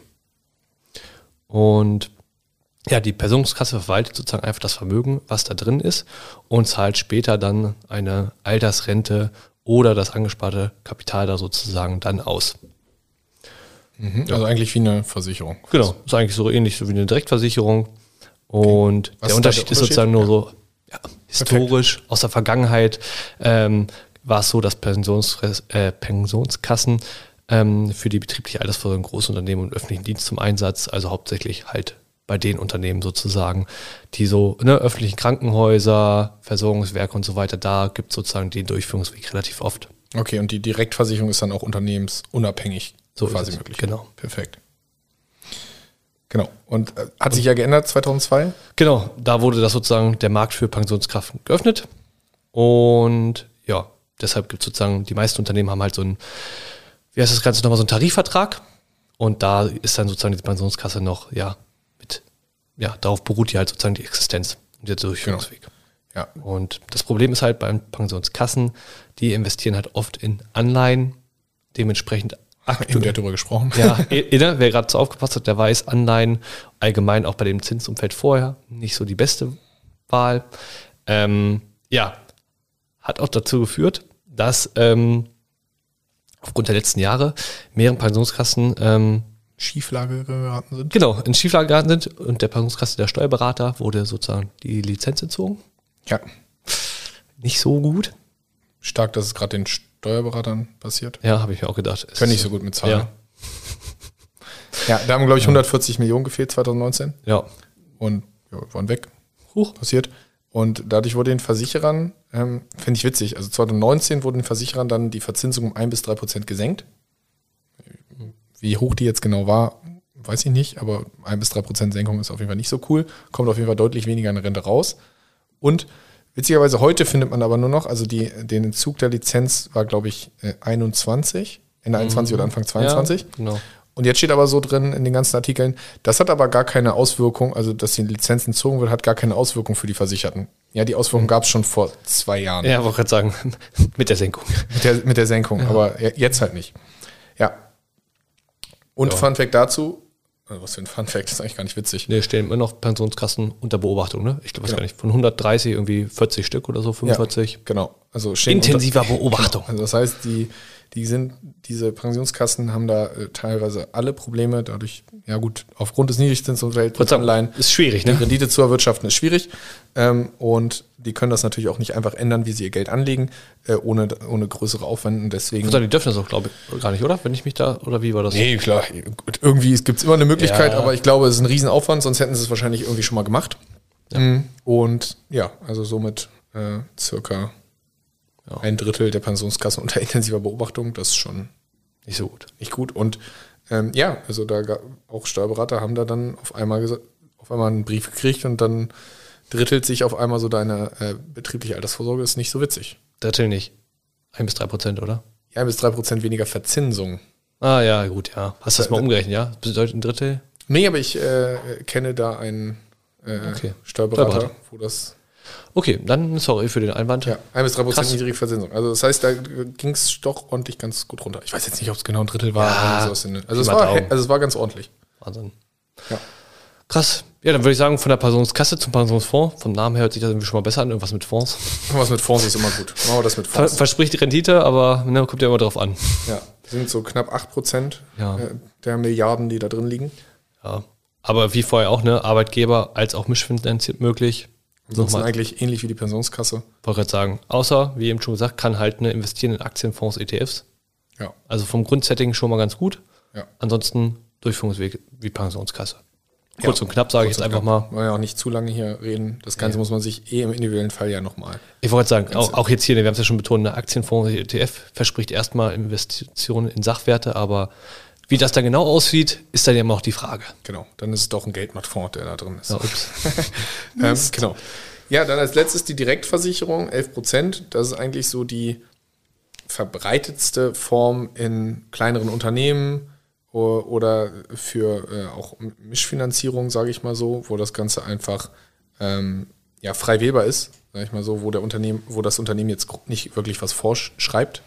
Und ja, die Personenkasse verwaltet sozusagen einfach das Vermögen, was da drin ist und zahlt später dann eine Altersrente oder das angesparte Kapital da sozusagen dann aus. Also eigentlich wie eine Versicherung. Genau, ist eigentlich so ähnlich so wie eine Direktversicherung. Und der Unterschied der ist sozusagen nur Unterschied? so ja, historisch aus der Vergangenheit ähm, war es so, dass Pensions, äh, Pensionskassen ähm, für die betriebliche Altersvorsorge in Großunternehmen und öffentlichen Dienst zum Einsatz, also hauptsächlich halt bei den Unternehmen sozusagen, die so ne, öffentlichen Krankenhäuser, Versorgungswerke und so weiter, da gibt es sozusagen den Durchführungsweg relativ oft. Okay, und die Direktversicherung ist dann auch unternehmensunabhängig So quasi möglich. genau. Perfekt. Genau. Und äh, hat sich ja geändert 2002? Genau, da wurde das sozusagen der Markt für Pensionskraft geöffnet. Und ja, deshalb gibt es sozusagen, die meisten Unternehmen haben halt so ein, wie heißt das Ganze nochmal, so einen Tarifvertrag. Und da ist dann sozusagen die Pensionskasse noch, ja, mit, ja, darauf beruht die halt sozusagen die Existenz und der Durchführungsweg. Ja. Und das Problem ist halt bei Pensionskassen, die investieren halt oft in Anleihen, dementsprechend Eben der drüber gesprochen. ja, inne, wer gerade so aufgepasst hat, der weiß, Anleihen allgemein auch bei dem Zinsumfeld vorher nicht so die beste Wahl. Ähm, ja, hat auch dazu geführt, dass ähm, aufgrund der letzten Jahre mehrere Pensionskassen ähm, Schieflage geraten sind. genau in Schieflage geraten sind und der Pensionskasse der Steuerberater wurde sozusagen die Lizenz entzogen. Ja. Nicht so gut. Stark, dass es gerade den Steuerberatern passiert. Ja, habe ich mir auch gedacht. Können nicht so gut mit Zahlen. Ja, Ja, da haben, glaube ich, 140 Millionen gefehlt 2019 ja. und ja, waren weg. Huch. passiert. Und dadurch wurde den Versicherern, ähm, finde ich witzig, also 2019 wurden den Versicherern dann die Verzinsung um 1 bis 3 Prozent gesenkt. Wie hoch die jetzt genau war, weiß ich nicht, aber 1 bis 3 Prozent Senkung ist auf jeden Fall nicht so cool. Kommt auf jeden Fall deutlich weniger an der Rente raus. Und witzigerweise heute findet man aber nur noch, also die, den Entzug der Lizenz war, glaube ich, äh, 21, Ende 21 oder Anfang 22. Ja, genau. Und jetzt steht aber so drin in den ganzen Artikeln, das hat aber gar keine Auswirkung, also dass die Lizenz entzogen wird, hat gar keine Auswirkung für die Versicherten. Ja, die Auswirkung gab es schon vor zwei Jahren Ja, wollte gerade sagen, mit der Senkung. mit, der, mit der Senkung, aber je- jetzt halt nicht. Ja. Und Ja. Fun Fact dazu, Also was für ein Fun-Fact, das ist eigentlich gar nicht witzig. Ne, stehen immer noch Pensionskassen unter Beobachtung, ne? Ich glaube, weiß gar nicht, von 130 irgendwie 40 Stück oder so, 45. Ja, genau. Also stehen Intensiver Beobachtung. Also das heißt, die, die sind, diese Pensionskassen haben da äh, teilweise alle Probleme, dadurch, ja gut, aufgrund des Niedrigzins und Weltwirtschaftsanleihen. Ist schwierig, ne? Die Rendite zu erwirtschaften ist schwierig. Ähm, und die können das natürlich auch nicht einfach ändern, wie sie ihr Geld anlegen, äh, ohne, ohne größere Aufwände. Deswegen. Ich sagen, die dürfen das auch, glaube ich, gar nicht, oder? Wenn ich mich da, oder wie war das? Nee, klar. Irgendwie gibt es immer eine Möglichkeit, ja. aber ich glaube, es ist ein Riesenaufwand, sonst hätten sie es wahrscheinlich irgendwie schon mal gemacht. Ja. Mhm. Und ja, also somit äh, circa ja. ein Drittel der Pensionskassen unter intensiver Beobachtung. Das ist schon nicht so gut. Nicht gut. Und ähm, ja, also da auch Steuerberater haben da dann auf einmal gesagt, auf einmal einen Brief gekriegt und dann drittelt sich auf einmal so deine äh, betriebliche Altersvorsorge. Ist nicht so witzig. Drittel nicht. Ein bis drei Prozent, oder? Ja, ein bis drei Prozent weniger Verzinsung. Ah ja, gut, ja. Hast du das mal umgerechnet, ja? Das bedeutet ein Drittel? Nee, aber ich äh, kenne da einen äh, okay. Steuerberater, Steuerberater, wo das Okay, dann sorry für den Einwand. Ja, ein bis drei Prozent niedrige Verzinsung. Also das heißt, da ging es doch ordentlich ganz gut runter. Ich weiß jetzt nicht, ob es genau ein Drittel war. Ja, so also, es war also es war ganz ordentlich. Wahnsinn. Ja. Krass. Ja, dann würde ich sagen, von der Pensionskasse zum Pensionsfonds. Vom Namen her hört sich das irgendwie schon mal besser an. Irgendwas mit Fonds. Irgendwas mit Fonds ist immer gut. Machen wir das mit Fonds. verspricht die Rendite, aber ne, kommt ja immer drauf an. Ja, sind so knapp 8 Prozent ja. der Milliarden, die da drin liegen. Ja. Aber wie vorher auch, ne, Arbeitgeber als auch mischfinanziert möglich. Ansonsten eigentlich ähnlich wie die Pensionskasse. Wollte gerade sagen. Außer, wie eben schon gesagt, kann halt ne, investieren in Aktienfonds, ETFs. Ja. Also vom Grundsetting schon mal ganz gut. Ja. Ansonsten Durchführungsweg wie Pensionskasse. Kurz ja, und knapp sage ich jetzt einfach knapp. mal. Wollen ja auch nicht zu lange hier reden. Das Ganze ja. muss man sich eh im individuellen Fall ja nochmal. Ich wollte sagen, auch, auch, jetzt hier, wir haben es ja schon betont, eine Aktienfonds, ETF verspricht erstmal Investitionen in Sachwerte, aber wie das da genau aussieht, ist dann ja immer auch die Frage. Genau, dann ist es doch ein Geldmarktfonds, der da drin ist. Ja, ähm, genau. Ja, dann als letztes die Direktversicherung, 11 Prozent. Das ist eigentlich so die verbreitetste Form in kleineren Unternehmen oder für äh, auch Mischfinanzierung, sage ich mal so, wo das Ganze einfach ähm, ja, frei wählbar ist, sage ich mal so, wo, der Unternehmen, wo das Unternehmen jetzt nicht wirklich was vorschreibt.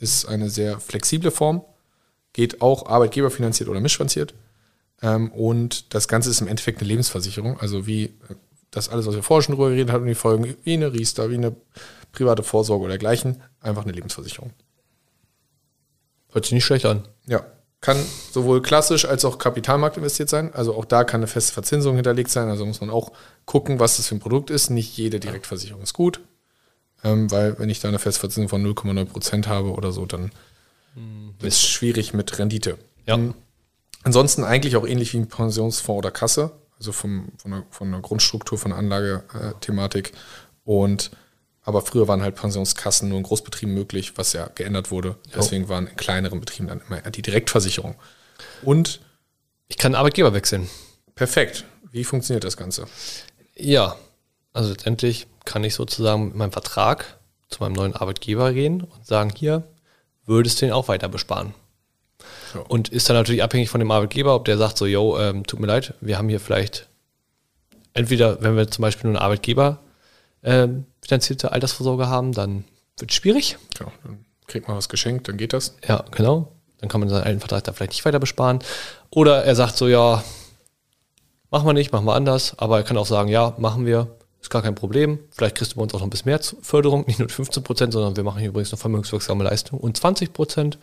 Ist eine sehr flexible Form geht auch arbeitgeberfinanziert oder mischfinanziert. Ähm, und das Ganze ist im Endeffekt eine Lebensversicherung, also wie äh, das alles, was wir vorher schon drüber geredet haben, die Folgen, wie eine Riester, wie eine private Vorsorge oder dergleichen, einfach eine Lebensversicherung. Hört sich nicht schlecht an. Ja. Kann sowohl klassisch als auch Kapitalmarkt investiert sein. Also auch da kann eine feste Verzinsung hinterlegt sein. Also muss man auch gucken, was das für ein Produkt ist. Nicht jede Direktversicherung ist gut. Ähm, weil wenn ich da eine feste Verzinsung von 0,9% habe oder so, dann ist schwierig mit Rendite. Ja. Hm. Ansonsten eigentlich auch ähnlich wie ein Pensionsfonds oder Kasse, also vom, von, der, von der Grundstruktur, von der Anlagethematik. Und aber früher waren halt Pensionskassen nur in Großbetrieben möglich, was ja geändert wurde. Deswegen waren in kleineren Betrieben dann immer die Direktversicherung. Und ich kann Arbeitgeber wechseln. Perfekt. Wie funktioniert das Ganze? Ja, also letztendlich kann ich sozusagen mit meinem Vertrag zu meinem neuen Arbeitgeber gehen und sagen, hier, würdest du den auch weiter besparen. So. Und ist dann natürlich abhängig von dem Arbeitgeber, ob der sagt so, yo, ähm, tut mir leid, wir haben hier vielleicht entweder, wenn wir zum Beispiel nur einen Arbeitgeber ähm, finanzierte Altersvorsorge haben, dann wird es schwierig. Ja, dann kriegt man was geschenkt, dann geht das. Ja, genau. Dann kann man seinen alten Vertrag da vielleicht nicht weiter besparen. Oder er sagt so, ja, machen wir nicht, machen wir anders. Aber er kann auch sagen, ja, machen wir. Ist gar kein Problem. Vielleicht kriegst du bei uns auch noch ein bisschen mehr Förderung, nicht nur 15 Prozent, sondern wir machen hier übrigens noch vermögenswirksame Leistung und 20 Prozent.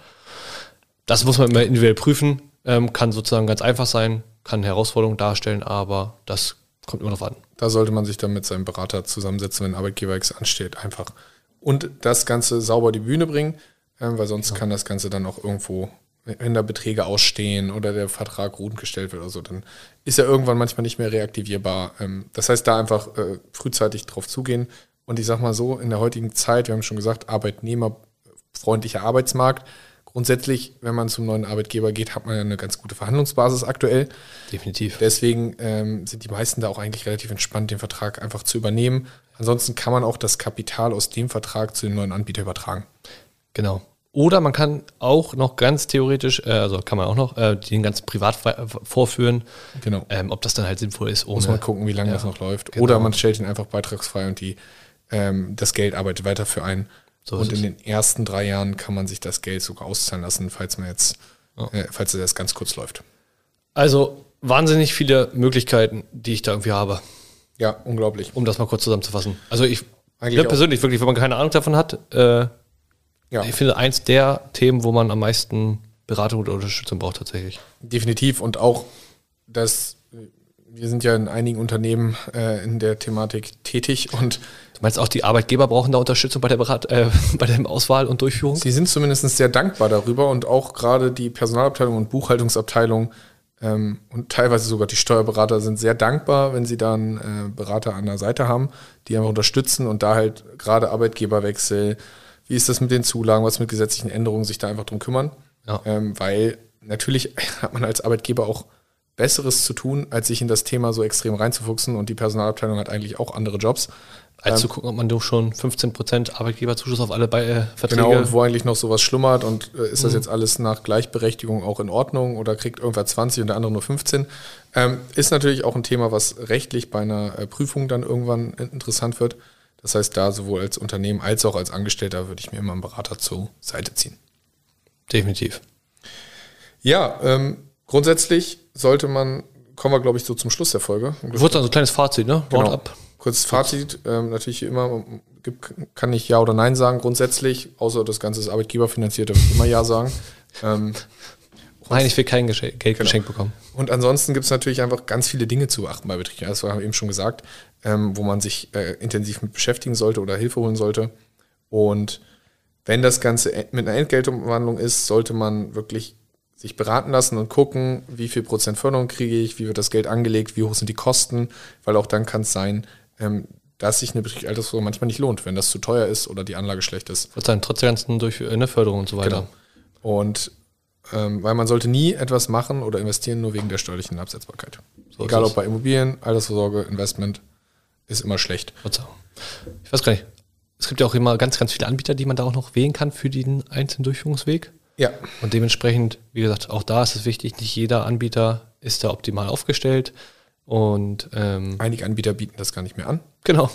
Das muss man immer individuell prüfen. Ähm, kann sozusagen ganz einfach sein, kann eine Herausforderung darstellen, aber das kommt immer noch an. Da sollte man sich dann mit seinem Berater zusammensetzen, wenn Arbeitgeberwechsel ansteht, einfach. Und das Ganze sauber die Bühne bringen, äh, weil sonst ja. kann das Ganze dann auch irgendwo wenn da Beträge ausstehen oder der Vertrag ruhend gestellt wird oder so, dann ist er irgendwann manchmal nicht mehr reaktivierbar. Ähm, das heißt, da einfach äh, frühzeitig drauf zugehen. Und ich sag mal so, in der heutigen Zeit, wir haben schon gesagt, arbeitnehmerfreundlicher Arbeitsmarkt. Grundsätzlich, wenn man zum neuen Arbeitgeber geht, hat man ja eine ganz gute Verhandlungsbasis aktuell. Definitiv. Deswegen ähm, sind die meisten da auch eigentlich relativ entspannt, den Vertrag einfach zu übernehmen. Ansonsten kann man auch das Kapital aus dem Vertrag zu dem neuen Anbieter übertragen. Genau. Oder man kann auch noch ganz theoretisch, äh, also kann man auch noch äh, den ganz privat vorführen. Genau. Ähm, ob das dann halt sinnvoll ist. Ohne, Muss man gucken, wie lange ja, das noch läuft. Genau. Oder man stellt ihn einfach beitragsfrei und die, ähm, das Geld arbeitet weiter für einen. So und in den ersten drei Jahren kann man sich das Geld sogar auszahlen lassen, falls man jetzt, ja. äh, falls es erst ganz kurz läuft. Also wahnsinnig viele Möglichkeiten, die ich da irgendwie habe, Ja, unglaublich. um das mal kurz zusammenzufassen. Also ich auch. persönlich wirklich, wenn man keine Ahnung davon hat, äh, Ja, ich finde eins der Themen, wo man am meisten Beratung oder Unterstützung braucht tatsächlich. definitiv. Und auch, dass wir sind ja in einigen Unternehmen äh, in der Thematik tätig und Du meinst auch, die Arbeitgeber brauchen da Unterstützung bei der, Berat äh, bei der Auswahl und Durchführung? sie sind zumindest sehr dankbar darüber und auch gerade die Personalabteilung und Buchhaltungsabteilung ähm, und teilweise sogar die Steuerberater sind sehr dankbar, wenn sie dann äh, Berater an der Seite haben, die einfach unterstützen und da halt gerade Arbeitgeberwechsel, wie ist das mit den Zulagen, was mit gesetzlichen Änderungen, sich da einfach drum kümmern. Ja. Ähm, weil natürlich hat man als Arbeitgeber auch Besseres zu tun, als sich in das Thema so extrem reinzufuchsen und die Personalabteilung hat eigentlich auch andere Jobs. Als zu gucken, ob man doch schon 15% Arbeitgeberzuschuss auf alle bei, äh, Verträge Genau, und wo eigentlich noch sowas schlummert und äh, ist das jetzt alles nach Gleichberechtigung auch in Ordnung oder kriegt irgendwer 20 und der andere nur 15? Ähm, ist natürlich auch ein Thema, was rechtlich bei einer äh, Prüfung dann irgendwann in- interessant wird. Das heißt, da sowohl als Unternehmen als auch als Angestellter würde ich mir immer einen Berater zur Seite ziehen. Definitiv. Ja, ähm, grundsätzlich sollte man, kommen wir glaube ich so zum Schluss der Folge. Ich wollte sagen, so ein kleines Fazit, ne? Genau. Roundup. Kurzes Fazit, ähm, natürlich immer, kann nicht Ja oder Nein sagen grundsätzlich, außer das Ganze ist arbeitgeberfinanziert, da würde ich immer Ja sagen. Ähm, Nein, ich will kein Geschenk, Geld Genau. geschenkt bekommen. Und ansonsten gibt es natürlich einfach ganz viele Dinge zu beachten bei betrieblichen Das haben wir eben schon gesagt, ähm, wo man sich äh, intensiv mit beschäftigen sollte oder Hilfe holen sollte. Und wenn das Ganze mit einer Entgeltumwandlung ist, sollte man wirklich sich beraten lassen und gucken, wie viel Prozent Förderung kriege ich, wie wird das Geld angelegt, wie hoch sind die Kosten, weil auch dann kann es sein, ähm, dass sich eine betriebliche Altersvorsorge manchmal nicht lohnt, wenn das zu teuer ist oder die Anlage schlecht ist. Trotz der ganzen Durch äh, ne, Förderung und so weiter. Genau. Und ähm, weil man sollte nie etwas machen oder investieren nur wegen der steuerlichen Absetzbarkeit. So Egal ob bei Immobilien, Altersvorsorge, Investment, ist immer schlecht. Ich weiß gar nicht. Es gibt ja auch immer ganz, ganz viele Anbieter, die man da auch noch wählen kann für den einzelnen Durchführungsweg. Ja, Und dementsprechend, wie gesagt, auch da ist es wichtig, nicht jeder Anbieter ist da optimal aufgestellt. Und ähm, einige Anbieter bieten das gar nicht mehr an, genau,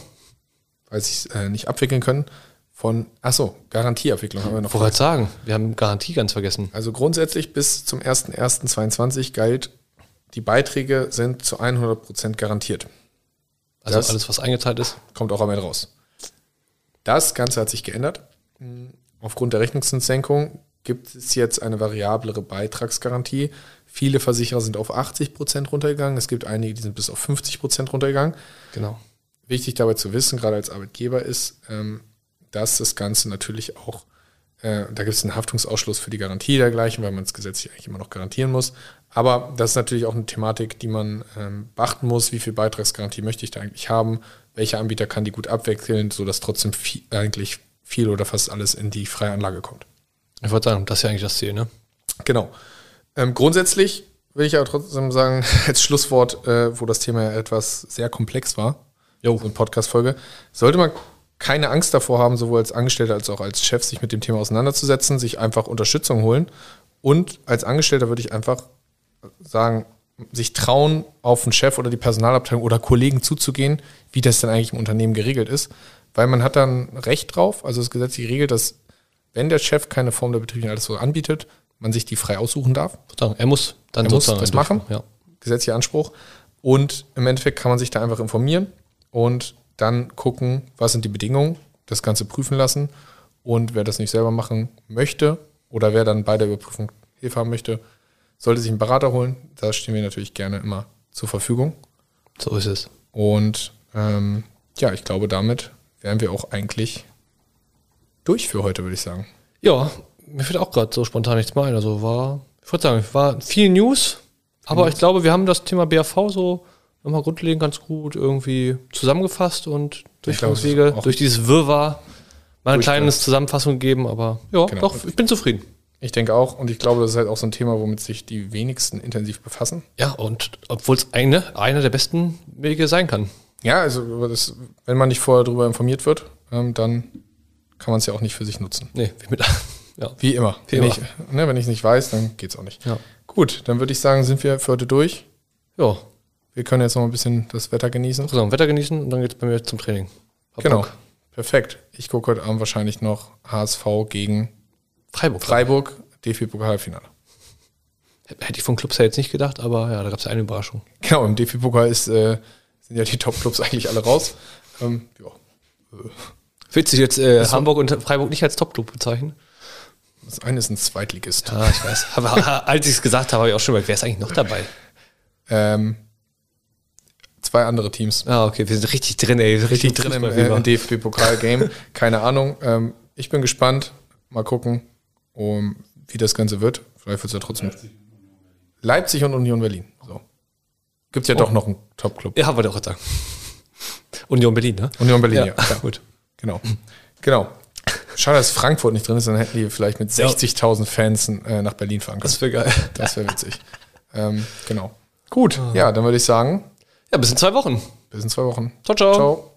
weil sie es äh, nicht abwickeln können. Von, achso, Garantieabwicklung haben wir noch. wollte sagen, wir haben Garantie ganz vergessen. Also grundsätzlich bis zum 01.01.22 galt, die Beiträge sind zu 100% garantiert. Also Das- alles, was eingezahlt ist. kommt auch am Ende raus. Das Ganze hat sich geändert. Aufgrund der Rechnungszinssenkung gibt es jetzt eine variablere Beitragsgarantie. Viele Versicherer sind auf 80% runtergegangen. Es gibt einige, die sind bis auf 50% runtergegangen. Genau. Wichtig dabei zu wissen, gerade als Arbeitgeber, ist, ähm, dass das Ganze natürlich auch, äh, da gibt es einen Haftungsausschluss für die Garantie dergleichen, weil man es gesetzlich eigentlich immer noch garantieren muss. Aber das ist natürlich auch eine Thematik, die man ähm, beachten muss. Wie viel Beitragsgarantie möchte ich da eigentlich haben? Welcher Anbieter kann die gut abwechseln, sodass trotzdem viel, eigentlich viel oder fast alles in die freie Anlage kommt? Ich wollte sagen, das ist ja eigentlich das Ziel, ne? Genau. Ähm, grundsätzlich will ich aber trotzdem sagen, als Schlusswort, äh, wo das Thema ja etwas sehr komplex war, Jo. so eine Podcast-Folge, sollte man keine Angst davor haben, sowohl als Angestellter als auch als Chef, sich mit dem Thema auseinanderzusetzen, sich einfach Unterstützung holen. Und als Angestellter würde ich einfach sagen, sich trauen, auf einen Chef oder die Personalabteilung oder Kollegen zuzugehen, wie das denn eigentlich im Unternehmen geregelt ist. Weil man hat dann Recht drauf, also das Gesetz regelt, dass wenn der Chef keine Form der betrieblichen Altersvorsorge anbietet, man sich die frei aussuchen darf. Er muss dann Er muss das machen. Durchführen, gesetzlicher Anspruch. Und im Endeffekt kann man sich da einfach informieren und dann gucken, was sind die Bedingungen, das Ganze prüfen lassen. Und wer das nicht selber machen möchte oder wer dann bei der Überprüfung Hilfe haben möchte, sollte sich einen Berater holen. Da stehen wir natürlich gerne immer zur Verfügung. So ist es. Und ähm, ja, ich glaube, damit wären wir auch eigentlich durch für heute, würde ich sagen. Ja, mir fällt auch gerade so spontan nichts mehr ein. Also war, ich würde sagen, war viel News, aber ich glaube, wir haben das Thema BAV so nochmal grundlegend ganz gut irgendwie zusammengefasst und Durchgangswege es durch dieses Wirrwarr mal ein Durchgang. kleines Zusammenfassung gegeben, aber ja, Genau. doch, ich bin zufrieden. Ich denke auch. Und ich glaube, das ist halt auch so ein Thema, womit sich die wenigsten intensiv befassen. Ja, und obwohl es eine, einer der besten Wege sein kann. Ja, also das, wenn man nicht vorher darüber informiert wird, ähm, dann kann man es ja auch nicht für sich nutzen. Nee, wie mit, ja. Wie immer. Wie wenn immer. ich ne, wenn ich es nicht weiß, dann geht's auch nicht. Ja. Gut, dann würde ich sagen, sind wir für heute durch. Ja, Wir können jetzt noch ein bisschen das Wetter genießen. sagen, Wetter genießen und dann geht's bei mir zum Training. Hab Genau. Bock. Perfekt. Ich gucke heute Abend wahrscheinlich noch HSV gegen Freiburg. Freiburg, DFB-Pokalfinale. Hätte ich von Clubs her jetzt nicht gedacht, aber ja, da gab es eine Überraschung. Genau, im DFB-Pokal ist, äh, sind ja die Top-Clubs eigentlich alle raus. Ähm, ja. Willst du jetzt äh, Hamburg und Freiburg nicht als Top-Club bezeichnen? Das eine ist ein Zweitligist. Ja, ich weiß. Aber als ich es gesagt habe, habe ich auch schon mal, wer ist eigentlich noch dabei? Ähm, zwei andere Teams. Ah, okay, wir sind richtig drin, ey. Richtig drin im, äh, im DFB-Pokal-Game. Keine Ahnung. Ähm, ich bin gespannt. Mal gucken, um, wie das Ganze wird. Vielleicht wird es ja trotzdem. Leipzig und Union Berlin. So. Gibt ja Oh. doch noch einen Top-Club. Ja, wollte ich auch sagen. Union Berlin, ne? Union Berlin, ja. Ja, ja. gut. Genau. Genau. Schade, dass Frankfurt nicht drin ist, dann hätten die vielleicht mit 60.000 Fans äh, nach Berlin fahren können. Das wäre geil. Das wäre witzig. ähm, genau. Gut, ja, dann würde ich sagen, Ja, bis in zwei Wochen. bis in zwei Wochen. Ciao, ciao. Ciao.